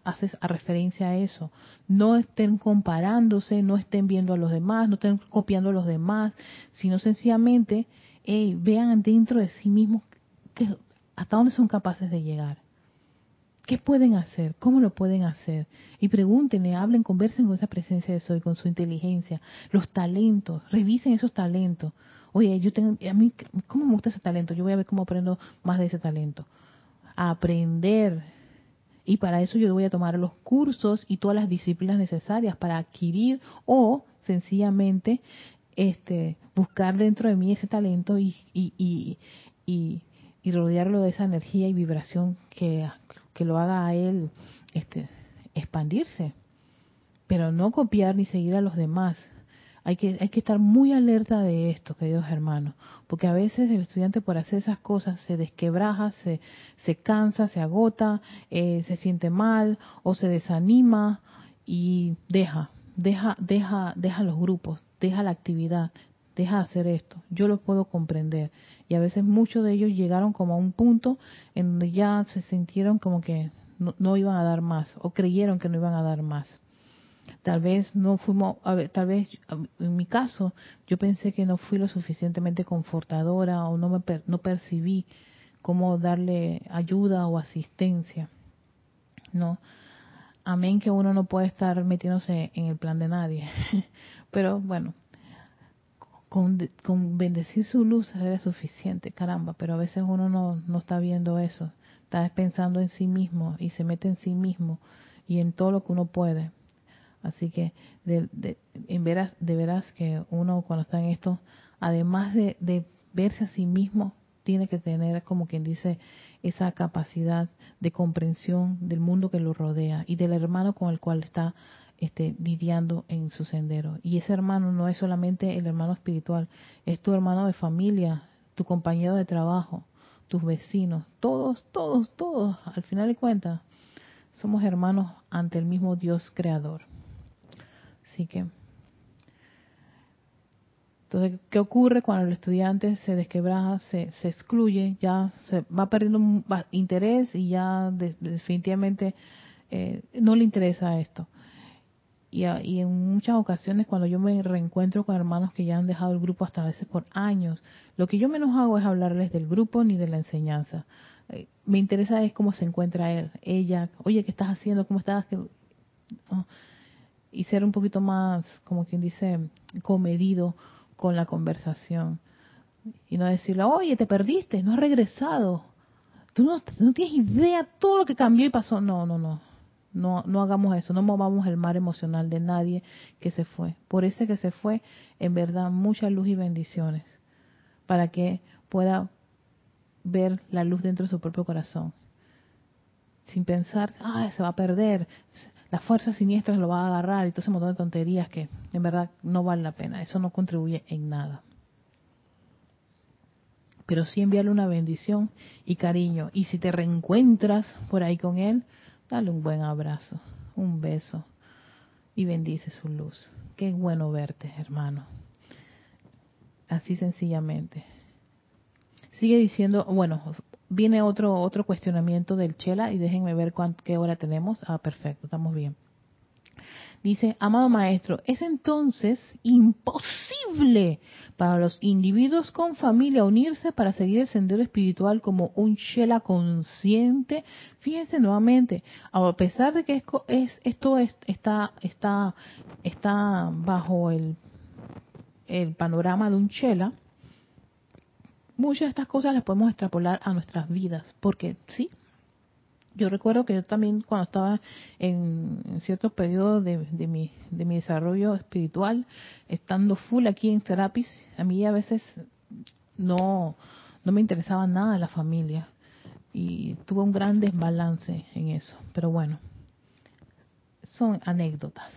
hace a referencia a eso. No estén comparándose, no estén viendo a los demás, no estén copiando a los demás, sino sencillamente vean dentro de sí mismos que, hasta dónde son capaces de llegar. ¿Qué pueden hacer? ¿Cómo lo pueden hacer? Y pregúntenle, hablen, conversen con esa presencia de soy, con su inteligencia, los talentos, revisen esos talentos. Oye, yo tengo, a mí, ¿cómo me gusta ese talento? Yo voy a ver cómo aprendo más de ese talento. aprender. Y para eso yo voy a tomar los cursos y todas las disciplinas necesarias para adquirir o sencillamente este, buscar dentro de mí ese talento y, y, y, y, rodearlo de esa energía y vibración que que lo haga a él este, expandirse, pero no copiar ni seguir a los demás. Hay que, hay que estar muy alerta de esto, queridos hermanos, porque a veces el estudiante por hacer esas cosas se desquebraja, se, se cansa, se agota, eh, se siente mal o se desanima y deja, deja, deja, deja los grupos, deja la actividad, deja de hacer esto. Yo lo puedo comprender y a veces muchos de ellos llegaron como a un punto en donde ya se sintieron como que no, iban a dar más o creyeron que no iban a dar más. Tal vez no fuimos, tal vez en mi caso yo pensé que no fui lo suficientemente confortadora o no me no percibí cómo darle ayuda o asistencia. No, amén que uno no puede estar metiéndose en el plan de nadie. Pero bueno, con, bendecir su luz era suficiente, caramba, pero a veces uno no, no está viendo eso, está pensando en sí mismo y se mete en sí mismo y en todo lo que uno puede. Así que de, de, en veras, de veras que uno cuando está en esto, además de, de verse a sí mismo, tiene que tener, como quien dice, esa capacidad de comprensión del mundo que lo rodea y del hermano con el cual está esté lidiando en su sendero. Y ese hermano no es solamente el hermano espiritual, es tu hermano de familia, tu compañero de trabajo, tus vecinos, todos, todos, todos, al final de cuentas, somos hermanos ante el mismo Dios creador. Así que, entonces, ¿qué ocurre cuando el estudiante se desquebraja, se, se excluye, ya se va perdiendo interés y ya definitivamente eh, no le interesa esto? Y, en muchas ocasiones cuando yo me reencuentro con hermanos que ya han dejado el grupo hasta a veces por años, lo que yo menos hago es hablarles del grupo ni de la enseñanza. Eh, me interesa es cómo se encuentra él, ella, oye, ¿qué estás haciendo? ¿Cómo estás? Y ser un poquito más, como quien dice, comedido con la conversación. Y no decirle, oye, te perdiste, no has regresado. Tú no, no tienes idea todo lo que cambió y pasó. No, no, no no, no hagamos eso, no movamos el mar emocional de nadie que se fue. Por ese que se fue, en verdad, mucha luz y bendiciones para que pueda ver la luz dentro de su propio corazón. Sin pensar, ah, se va a perder, las fuerzas siniestras lo va a agarrar y todo ese montón de tonterías que en verdad no vale la pena. Eso no contribuye en nada. Pero sí enviarle una bendición y cariño. Y si te reencuentras por ahí con él, Dale un buen abrazo, un beso y bendice su luz. Qué bueno verte, hermano. Así sencillamente. Sigue diciendo, bueno, viene otro otro cuestionamiento del Chela y déjenme ver qué hora tenemos. Ah, perfecto, estamos bien. Dice, amado maestro, es entonces imposible para los individuos con familia unirse para seguir el sendero espiritual como un Shela consciente. Fíjense nuevamente, a pesar de que es, esto está, está, está bajo el, el panorama de un Shela, muchas de estas cosas las podemos extrapolar a nuestras vidas, porque sí, yo recuerdo que yo también cuando estaba en, ciertos periodos de, mi, de mi desarrollo espiritual, estando full aquí en Serapis, a mí a veces no, no me interesaba nada la familia y tuve un gran desbalance en eso. Pero bueno, son anécdotas.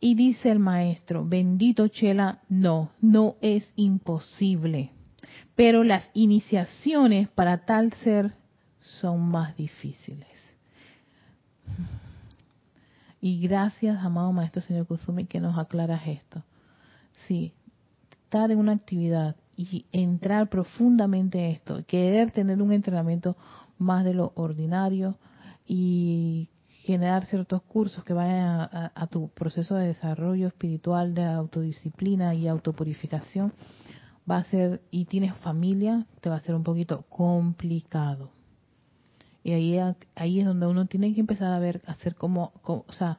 Y dice el maestro, bendito Chela, no, no es imposible. Pero las iniciaciones para tal ser son más difíciles. Y gracias, amado Maestro Señor Kusumi, que nos aclaras esto. Sí, estar en una actividad y entrar profundamente en esto, querer tener un entrenamiento más de lo ordinario y generar ciertos cursos que vayan a, a, tu proceso de desarrollo espiritual, de autodisciplina y autopurificación, va a ser, y tienes familia, te va a ser un poquito complicado Y ahí, ahí es donde uno tiene que empezar a ver, hacer como, o sea,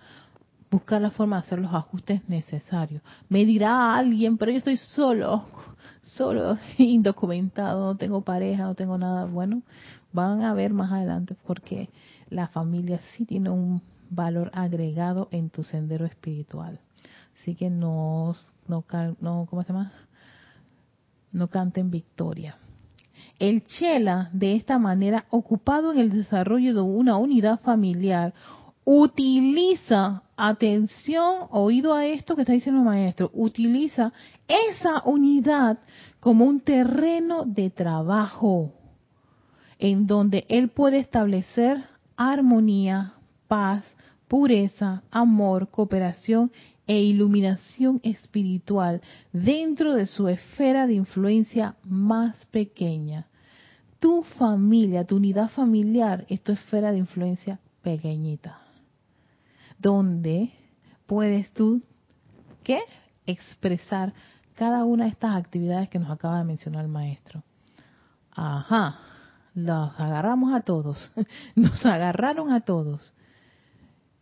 buscar la forma de hacer los ajustes necesarios. Me dirá alguien, pero yo estoy solo, solo, indocumentado, no tengo pareja, no tengo nada. Bueno, van a ver más adelante porque la familia sí tiene un valor agregado en tu sendero espiritual. Así que no, no, no ¿cómo se llama? No canten victoria. El chela, de esta manera, ocupado en el desarrollo de una unidad familiar, utiliza, atención, oído a esto que está diciendo el maestro, utiliza esa unidad como un terreno de trabajo en donde él puede establecer armonía, paz, pureza, amor, cooperación e iluminación espiritual dentro de su esfera de influencia más pequeña. Tu familia, tu unidad familiar es tu esfera de influencia pequeñita donde puedes tú, ¿qué? Expresar cada una de estas actividades que nos acaba de mencionar el maestro. Ajá, los agarramos a todos, nos agarraron a todos.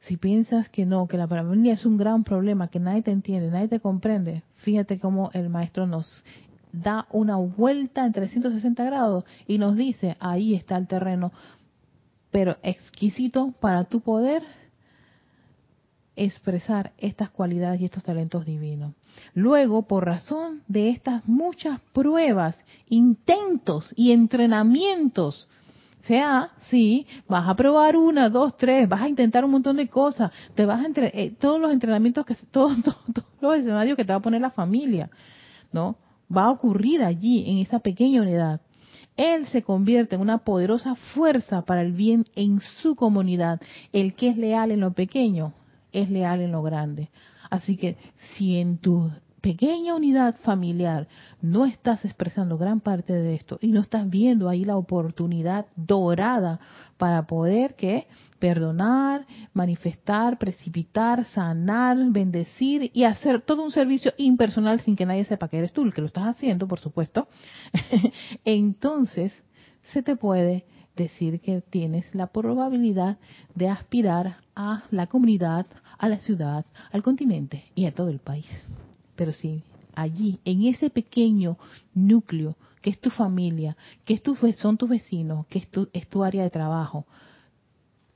Si piensas que no, que la familia es un gran problema, que nadie te entiende, nadie te comprende, fíjate cómo el maestro nos da una vuelta en 360 grados y nos dice, ahí está el terreno, pero exquisito para tu poder expresar estas cualidades y estos talentos divinos. Luego, por razón de estas muchas pruebas, intentos y entrenamientos, sea, sí, vas a probar una, dos, tres, vas a intentar un montón de cosas, te vas a entre, eh, todos los entrenamientos que todos, todos, los escenarios que te va a poner la familia, ¿no? Va a ocurrir allí en esa pequeña unidad. Él se convierte en una poderosa fuerza para el bien en su comunidad. El que es leal en lo pequeño es leal en lo grande. Así que si en tu pequeña unidad familiar no estás expresando gran parte de esto y no estás viendo ahí la oportunidad dorada para poder que perdonar, manifestar, precipitar, sanar, bendecir y hacer todo un servicio impersonal sin que nadie sepa que eres tú el que lo estás haciendo, por supuesto, entonces se te puede decir que tienes la probabilidad de aspirar a la comunidad, a la ciudad, al continente y a todo el país. Pero si allí, en ese pequeño núcleo que es tu familia, que es tu, son tus vecinos, que es tu, es tu área de trabajo,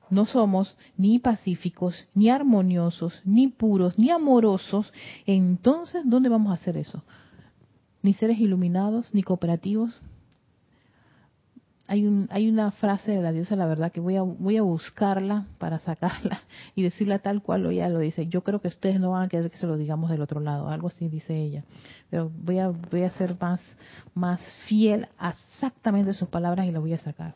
no somos ni pacíficos, ni armoniosos, ni puros, ni amorosos, entonces, ¿dónde vamos a hacer eso? Ni seres iluminados, ni cooperativos, hay, un, hay una frase de la diosa, la verdad, que voy a, voy a buscarla para sacarla y decirla tal cual ella lo dice. Yo creo que ustedes no van a querer que se lo digamos del otro lado, algo así dice ella. Pero voy a, voy a ser más, más fiel a exactamente sus palabras y la voy a sacar.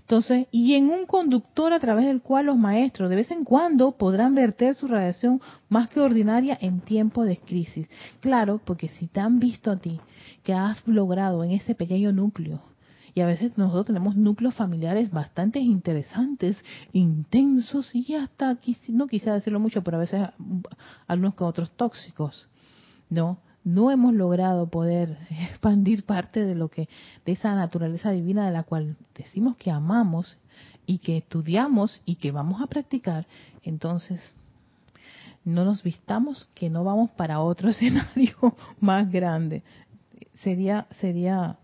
Entonces, y en un conductor a través del cual los maestros de vez en cuando podrán verter su radiación más que ordinaria en tiempo de crisis. Claro, porque si te han visto a ti que has logrado en ese pequeño núcleo y a veces nosotros tenemos núcleos familiares bastante interesantes, intensos y hasta, no quisiera decirlo mucho, pero a veces algunos con otros tóxicos, ¿no? No hemos logrado poder expandir parte de lo que, de esa naturaleza divina de la cual decimos que amamos y que estudiamos y que vamos a practicar, entonces no nos vistamos que no vamos para otro escenario más grande. Sería, sería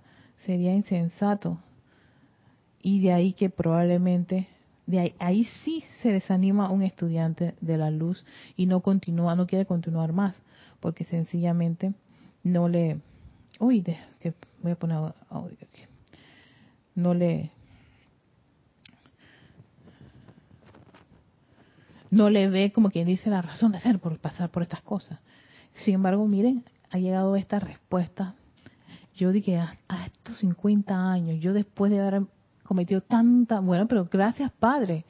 sería insensato. Y de ahí que probablemente, de ahí, ahí sí se desanima un estudiante de la luz y no continúa, no quiere continuar más, porque sencillamente no le, uy, que voy a poner audio no le, no le ve como quien dice la razón de ser por pasar por estas cosas. Sin embargo, miren, ha llegado esta respuesta yo dije, a, estos 50 años, yo después de haber cometido tanta, bueno, pero gracias Padre.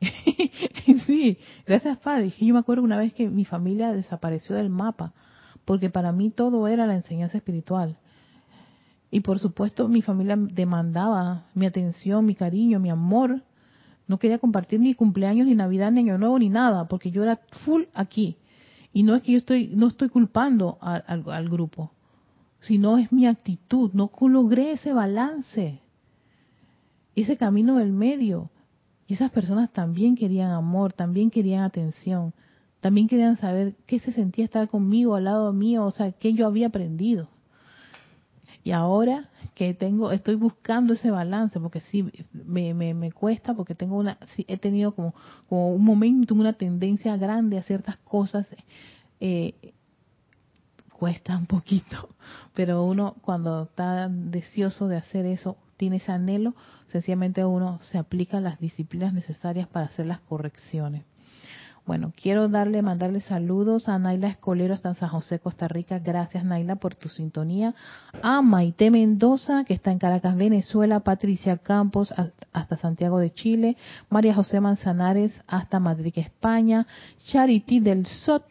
sí, gracias Padre. Yo me acuerdo una vez que mi familia desapareció del mapa, porque para mí todo era la enseñanza espiritual. Y por supuesto mi familia demandaba mi atención, mi cariño, mi amor. No quería compartir ni cumpleaños, ni Navidad, ni Año Nuevo, ni nada, porque yo era full aquí. Y no es que yo estoy, no estoy culpando al grupo sino es mi actitud. No logré ese balance. ese camino del medio. Y esas personas también querían amor, también querían atención, también querían saber qué se sentía estar conmigo, al lado mío, o sea, qué yo había aprendido. Y ahora que tengo, estoy buscando ese balance, porque sí, me, me, me cuesta, porque tengo una, sí, he tenido como, como un momento, una tendencia grande a ciertas cosas, eh, cuesta un poquito, pero uno cuando está deseoso de hacer eso, tiene ese anhelo, sencillamente uno se aplica las disciplinas necesarias para hacer las correcciones. Bueno, quiero darle, mandarle saludos a Naila Escolero hasta San José, Costa Rica. Gracias, Naila, por tu sintonía. A Maite Mendoza, que está en Caracas, Venezuela. Patricia Campos, hasta Santiago de Chile. María José Manzanares, hasta Madrid, España. Charity del SOT,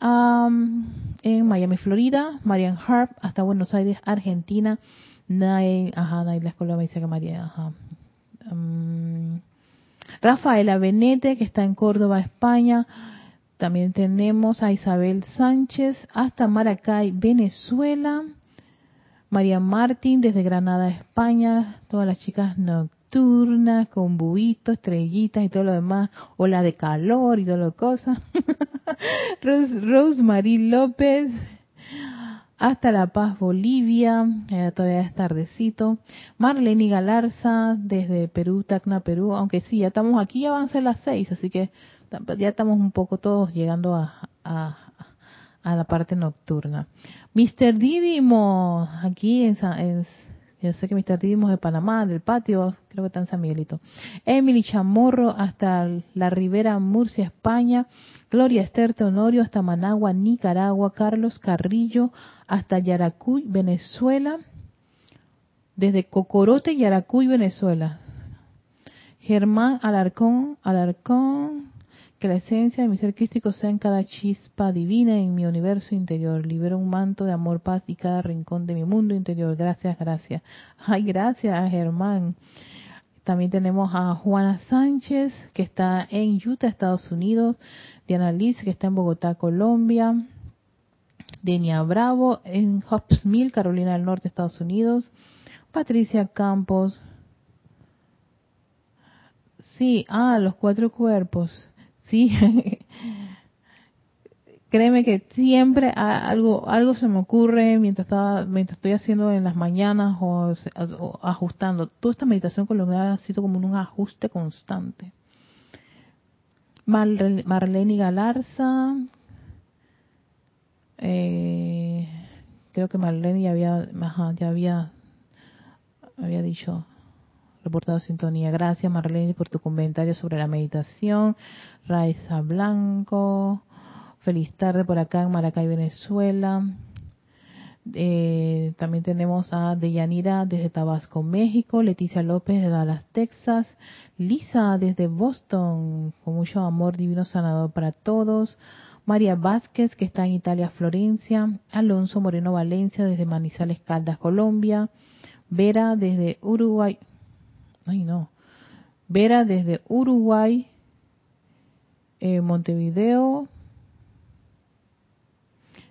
en Miami, Florida. Marian Harp, hasta Buenos Aires, Argentina. ajá, Naila Escolero me dice que María, ajá. Rafaela Benete, que está en Córdoba, España. También tenemos a Isabel Sánchez hasta Maracay, Venezuela. María Martín desde Granada, España. Todas las chicas nocturnas, con buitos, estrellitas y todo lo demás. Ola de calor y todo lo cosas. Rose, Marie López hasta La Paz, Bolivia, todavía es tardecito. Marlene Galarza, desde Perú, Tacna, Perú, aunque sí, ya estamos aquí, ya van a ser las seis, así que ya estamos un poco todos llegando a, a, la parte nocturna. Mr. Didimo, aquí en, en yo sé que. Didimo es de Panamá, del patio, creo que está en San Miguelito. Emily Chamorro hasta la Ribera, Murcia, España. Gloria Esther Teonorio hasta Managua, Nicaragua. Carlos Carrillo hasta Yaracuy, Venezuela. Desde Cocorote, Yaracuy, Venezuela. Germán Alarcón, Alarcón, que la esencia de mi ser crístico sea en cada chispa divina en mi universo interior. Libero un manto de amor, paz y cada rincón de mi mundo interior. Gracias, gracias. Ay, gracias, Germán. También tenemos a Juana Sánchez, que está en Utah, Estados Unidos. Diana Liz, que está en Bogotá, Colombia. Denia Bravo, en Hobbs Mill, Carolina del Norte, Estados Unidos. Patricia Campos. Sí, ah, los cuatro cuerpos. Sí, créeme que siempre algo algo se me ocurre mientras estaba mientras estoy haciendo en las mañanas o, ajustando. Toda esta meditación colonial ha sido como un ajuste constante. Marlene Galarza, eh, creo que Marlene ya había, ya había, había dicho reportado sintonía. Gracias Marlene por tu comentario sobre la meditación. Raiza Blanco, feliz tarde por acá en Maracay, Venezuela. Eh, también tenemos a Deyanira desde Tabasco, México, Leticia López de Dallas, Texas, Lisa desde Boston, con mucho amor divino sanador para todos, María Vázquez que está en Italia, Florencia, Alonso Moreno Valencia desde Manizales, Caldas, Colombia, Vera desde Uruguay, Ay, no. Vera desde Uruguay, eh, Montevideo.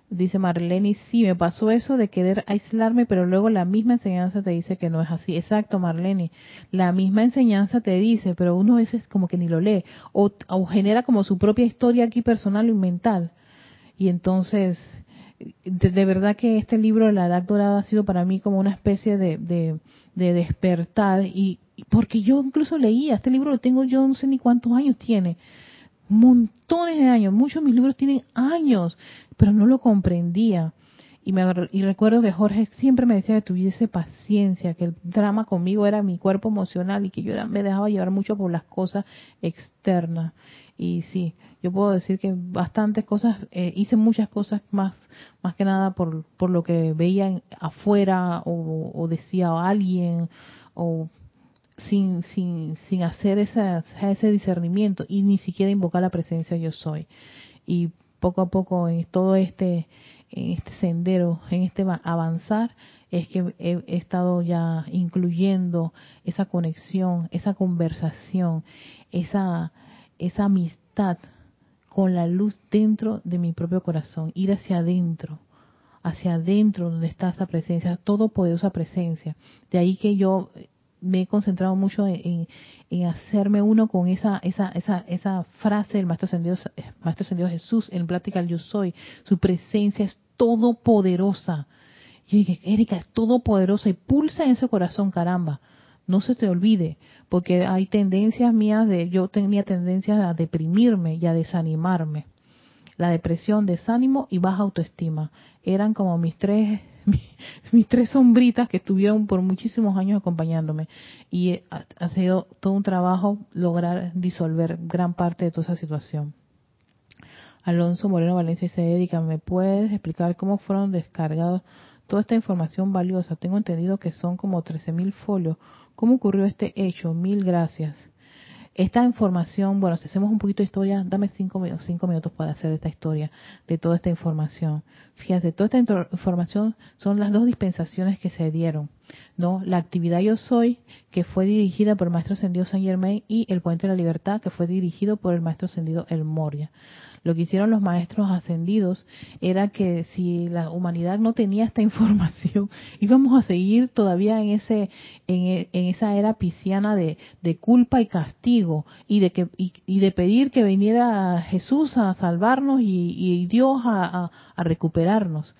Dice Marlene, sí, me pasó eso de querer aislarme, pero luego la misma enseñanza te dice que no es así. Exacto, Marlene. La misma enseñanza te dice, pero uno a veces como que ni lo lee. O, genera como su propia historia aquí personal y mental. Y entonces, de, verdad que este libro, La Edad Dorada, ha sido para mí como una especie de, de, de despertar y, porque yo incluso leía, este libro lo tengo yo no sé ni cuántos años tiene, montones de años, muchos de mis libros tienen años, pero no lo comprendía. Y, me, y recuerdo que Jorge siempre me decía que tuviese paciencia, que el drama conmigo era mi cuerpo emocional y que yo me dejaba llevar mucho por las cosas externas. Y sí, yo puedo decir que bastantes cosas, eh, hice muchas cosas más, más que nada por, por lo que veía afuera o, decía alguien o sin, sin, sin hacer esa, ese discernimiento y ni siquiera invocar la presencia yo soy. Y poco a poco en todo este, en este sendero, en este avanzar, es que he, estado ya incluyendo esa conexión, esa conversación, esa, esa amistad con la luz dentro de mi propio corazón, ir hacia adentro, hacia adentro donde está esa presencia, todopoderosa presencia. De ahí que yo me he concentrado mucho en, hacerme uno con esa, esa, esa, esa frase del Maestro Ascendido, Maestro Ascendido Jesús en práctica Yo Soy. Su presencia es todopoderosa. Yo dije, Erika, es todopoderosa y pulsa en ese corazón, caramba. No se te olvide, porque hay tendencias mías de, yo tenía tendencias a deprimirme y a desanimarme. La depresión, desánimo y baja autoestima eran como mis tres mis, tres sombritas que estuvieron por muchísimos años acompañándome. Y ha, sido todo un trabajo lograr disolver gran parte de toda esa situación. Alonso Moreno Valencia dice, Erika, ¿me puedes explicar cómo fueron descargados toda esta información valiosa? Tengo entendido que son como 13.000 folios. ¿Cómo ocurrió este hecho? Mil gracias. Esta información, bueno, si hacemos un poquito de historia, dame cinco, cinco minutos para hacer esta historia de toda esta información. Fíjense, toda esta información son las dos dispensaciones que se dieron, ¿no? La actividad Yo Soy, que fue dirigida por el Maestro Ascendido San Germain, y el Puente de la Libertad, que fue dirigido por el Maestro Ascendido El Moria. Lo que hicieron los maestros ascendidos era que si la humanidad no tenía esta información, íbamos a seguir todavía en ese en, esa era pisciana de, culpa y castigo y de que y, de pedir que viniera Jesús a salvarnos y, Dios a, recuperarnos.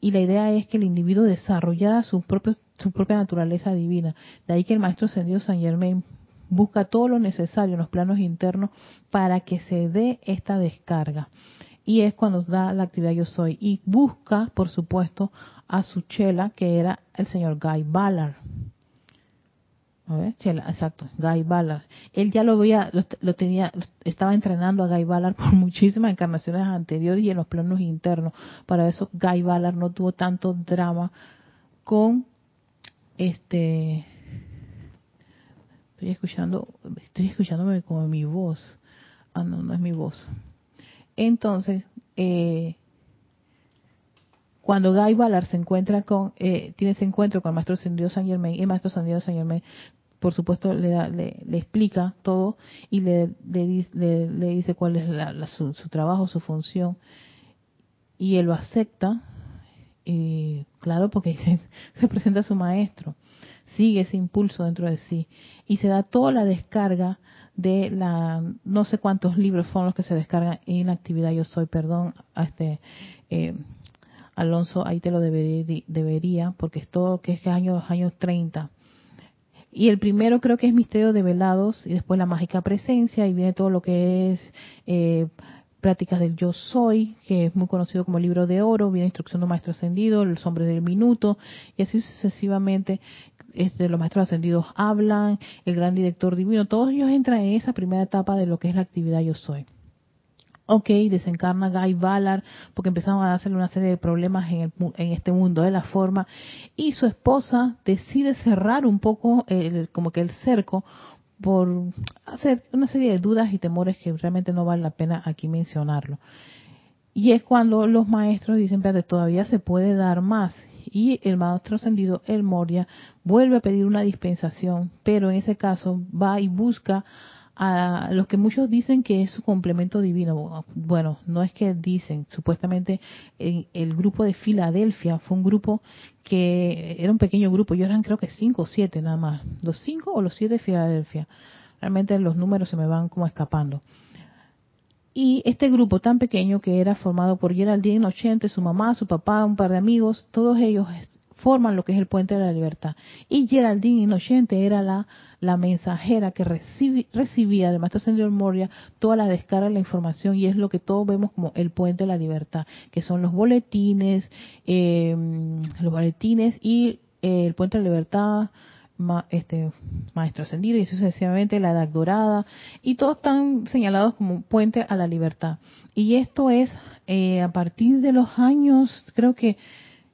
Y la idea es que el individuo desarrollara su propio su propia naturaleza divina. De ahí que el maestro ascendido San Germain busca todo lo necesario en los planos internos para que se dé esta descarga. Y es cuando da la actividad yo soy. Y busca, por supuesto, a su chela, que era el señor Guy Ballard. A ver, chela, exacto, Guy Ballard. Él ya lo veía, lo, tenía, estaba entrenando a Guy Ballard por muchísimas encarnaciones anteriores y en los planos internos. Para eso Guy Ballard no tuvo tanto drama con este Estoy escuchando, estoy escuchándome como mi voz. Ah, no, no es mi voz. Entonces, eh, cuando Guy Ballard se encuentra con, eh, tiene ese encuentro con el maestro Ascendido San Germain, el maestro Ascendido San Germain, por supuesto, le, le, explica todo y le, le, dice cuál es su, su, trabajo, su función. Y él lo acepta, y claro, porque se presenta a su maestro sigue ese impulso dentro de sí. Y se da toda la descarga de la no sé cuántos libros son los que se descargan en la actividad yo soy perdón a este eh, Alonso ahí te lo debería, debería porque es todo que es años años 30 y el primero creo que es Misterio de Velados y después la mágica presencia y viene todo lo que es eh, prácticas del yo soy, que es muy conocido como libro de oro, viene instrucción de maestro ascendido, los hombres del minuto, y así sucesivamente este, los maestros ascendidos hablan, el gran director divino, todos ellos entran en esa primera etapa de lo que es la actividad yo soy. Ok, desencarna Guy Ballard porque empezaron a hacerle una serie de problemas en, en este mundo de la forma y su esposa decide cerrar un poco el, como que el cerco por hacer una serie de dudas y temores que realmente no vale la pena aquí mencionarlo. Y es cuando los maestros dicen, pero todavía se puede dar más y el maestro ascendido, el Moria, vuelve a pedir una dispensación, pero en ese caso va y busca a los que muchos dicen que es su complemento divino. Bueno, no es que dicen, supuestamente el grupo de Filadelfia fue un grupo que era un pequeño grupo, yo eran creo que cinco o siete nada más, los cinco o los siete de Filadelfia. Realmente los números se me van como escapando. Y este grupo tan pequeño que era formado por Geraldine Ochente, su mamá, su papá, un par de amigos, todos ellos forman lo que es el puente de la libertad. Y Geraldine Inocente era la, la mensajera que recibía del Maestro Ascendido Moria toda la descarga de la información y es lo que todos vemos como el puente de la libertad, que son los boletines, eh, los boletines y eh, el puente de la libertad, este maestro ascendido y sucesivamente la edad dorada y todos están señalados como puente a la libertad. Y esto es eh, a partir de los años creo que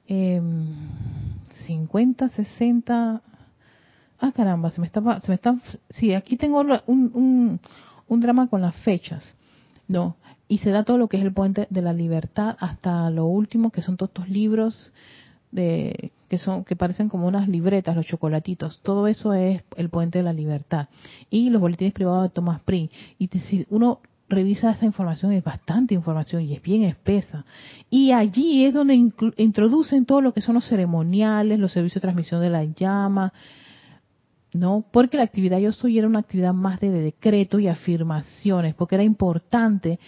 eh, 50 60 ah caramba se me está se me está sí aquí tengo un, un, un drama con las fechas no y se da todo lo que es el puente de la libertad hasta lo último que son todos estos libros de que son que parecen como unas libretas, los chocolatitos, todo eso es el puente de la libertad y los boletines privados de Thomas Prince. Y si uno revisa esa información es bastante información y es bien espesa. Y allí es donde introducen todo lo que son los ceremoniales, los servicios de transmisión de la llama. ¿no? Porque la actividad yo soy era una actividad más de, decreto y afirmaciones, porque era importante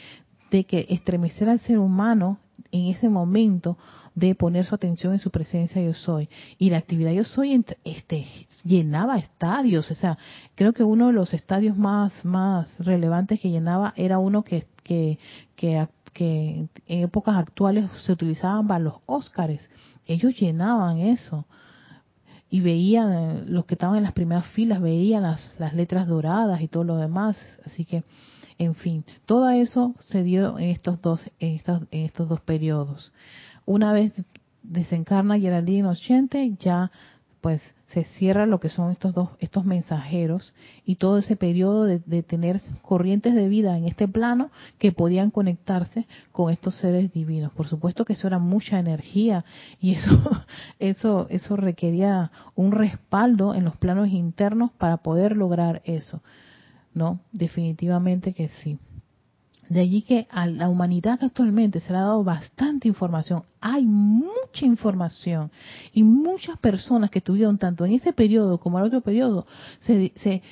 de que estremecer al ser humano en ese momento de poner su atención en su presencia yo soy. Y la actividad yo soy este, llenaba estadios, o sea, creo que uno de los estadios más, más relevantes que llenaba era uno que, que, que, que en épocas actuales se utilizaban para los Óscares. Ellos llenaban eso y veían, los que estaban en las primeras filas, veían las, las letras doradas y todo lo demás. Así que, en fin, todo eso se dio en estos dos, en estos, en estos dos periodos. Una vez desencarna Geraldine Ochente, ya pues se cierra lo que son estos dos, estos mensajeros y todo ese periodo de, tener corrientes de vida en este plano que podían conectarse con estos seres divinos. Por supuesto que eso era mucha energía y eso, eso, eso requería un respaldo en los planos internos para poder lograr eso. No, definitivamente que sí. De allí que a la humanidad actualmente se le ha dado bastante información. Hay mucha información y muchas personas que estuvieron tanto en ese periodo como en otro periodo se, se,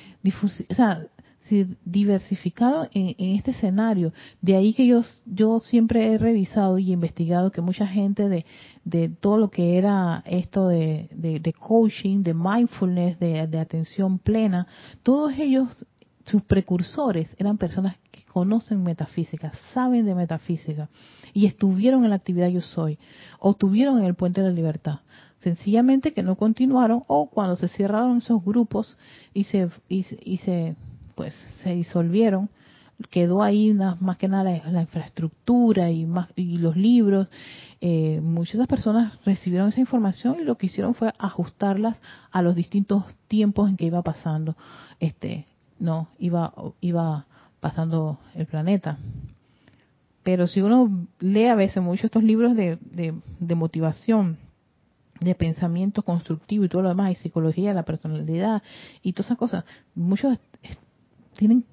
se diversificado en, este escenario. De ahí que yo, yo siempre he revisado y investigado que mucha gente de, de todo lo que era esto de, de, coaching, de mindfulness, de, de atención plena, todos ellos sus precursores eran personas que conocen metafísica, saben de metafísica y estuvieron en la actividad yo soy o estuvieron en el puente de la libertad. Sencillamente que no continuaron o cuando se cerraron esos grupos y se y, se pues se disolvieron, quedó ahí más que nada la, infraestructura y más y los libros. Eh, muchas de esas personas recibieron esa información y lo que hicieron fue ajustarlas a los distintos tiempos en que iba pasando este no, iba, iba pasando el planeta. Pero si uno lee a veces mucho estos libros de, de, motivación, de pensamiento constructivo y todo lo demás, y psicología la personalidad y todas esas cosas, muchos tienen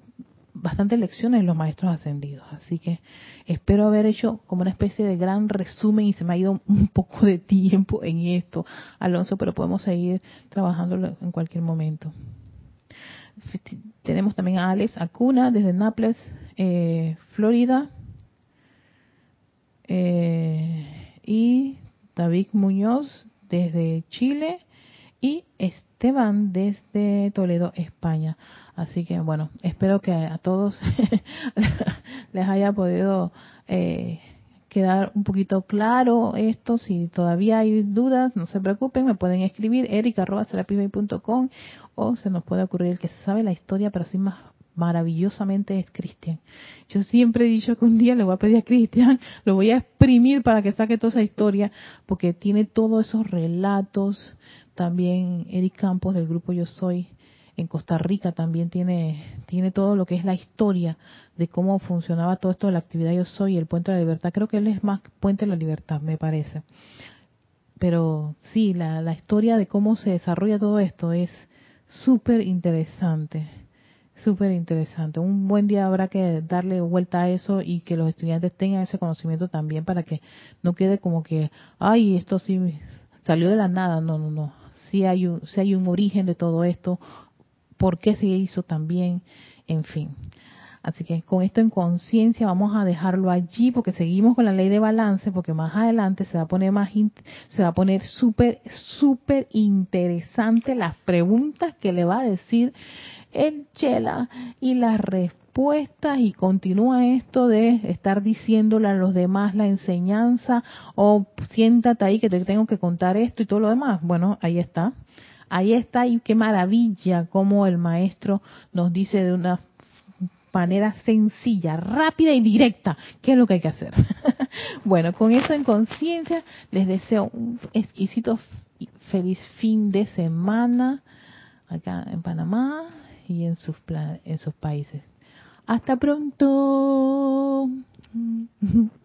bastantes lecciones los maestros ascendidos. Así que espero haber hecho como una especie de gran resumen y se me ha ido un poco de tiempo en esto, Alonso, pero podemos seguir trabajándolo en cualquier momento. Tenemos también a Alex Acuna desde Naples, eh, Florida. Eh, y David Muñoz desde Chile y Esteban desde Toledo, España. Así que bueno, espero que a todos les haya podido eh, quedar un poquito claro esto. Si todavía hay dudas, no se preocupen, me pueden escribir erica.com o se nos puede ocurrir el que sabe la historia, pero así más maravillosamente es Cristian. Yo siempre he dicho que un día le voy a pedir a Cristian, lo voy a exprimir para que saque toda esa historia, porque tiene todos esos relatos. También Eric Campos del grupo Yo Soy en Costa Rica también tiene, tiene todo lo que es la historia de cómo funcionaba todo esto de la actividad Yo Soy el Puente de la Libertad. Creo que él es más Puente de la Libertad, me parece. Pero sí, la, la historia de cómo se desarrolla todo esto es súper interesante, súper interesante. Un buen día habrá que darle vuelta a eso y que los estudiantes tengan ese conocimiento también para que no quede como que, ay, esto sí salió de la nada. No, no, no. Sí hay un, sí hay un origen de todo esto, por qué se hizo también, en fin. Así que con esto en conciencia vamos a dejarlo allí porque seguimos con la ley de balance porque más adelante se va a poner más se va a poner súper súper interesante las preguntas que le va a decir el Chela y las respuestas y continúa esto de estar diciéndole a los demás la enseñanza o siéntate ahí que te tengo que contar esto y todo lo demás. Bueno, ahí está. Ahí está y qué maravilla como el maestro nos dice de una manera sencilla, rápida y directa qué es lo que hay que hacer. bueno, con eso en conciencia les deseo un exquisito feliz fin de semana acá en Panamá y en sus, en sus países. Hasta pronto.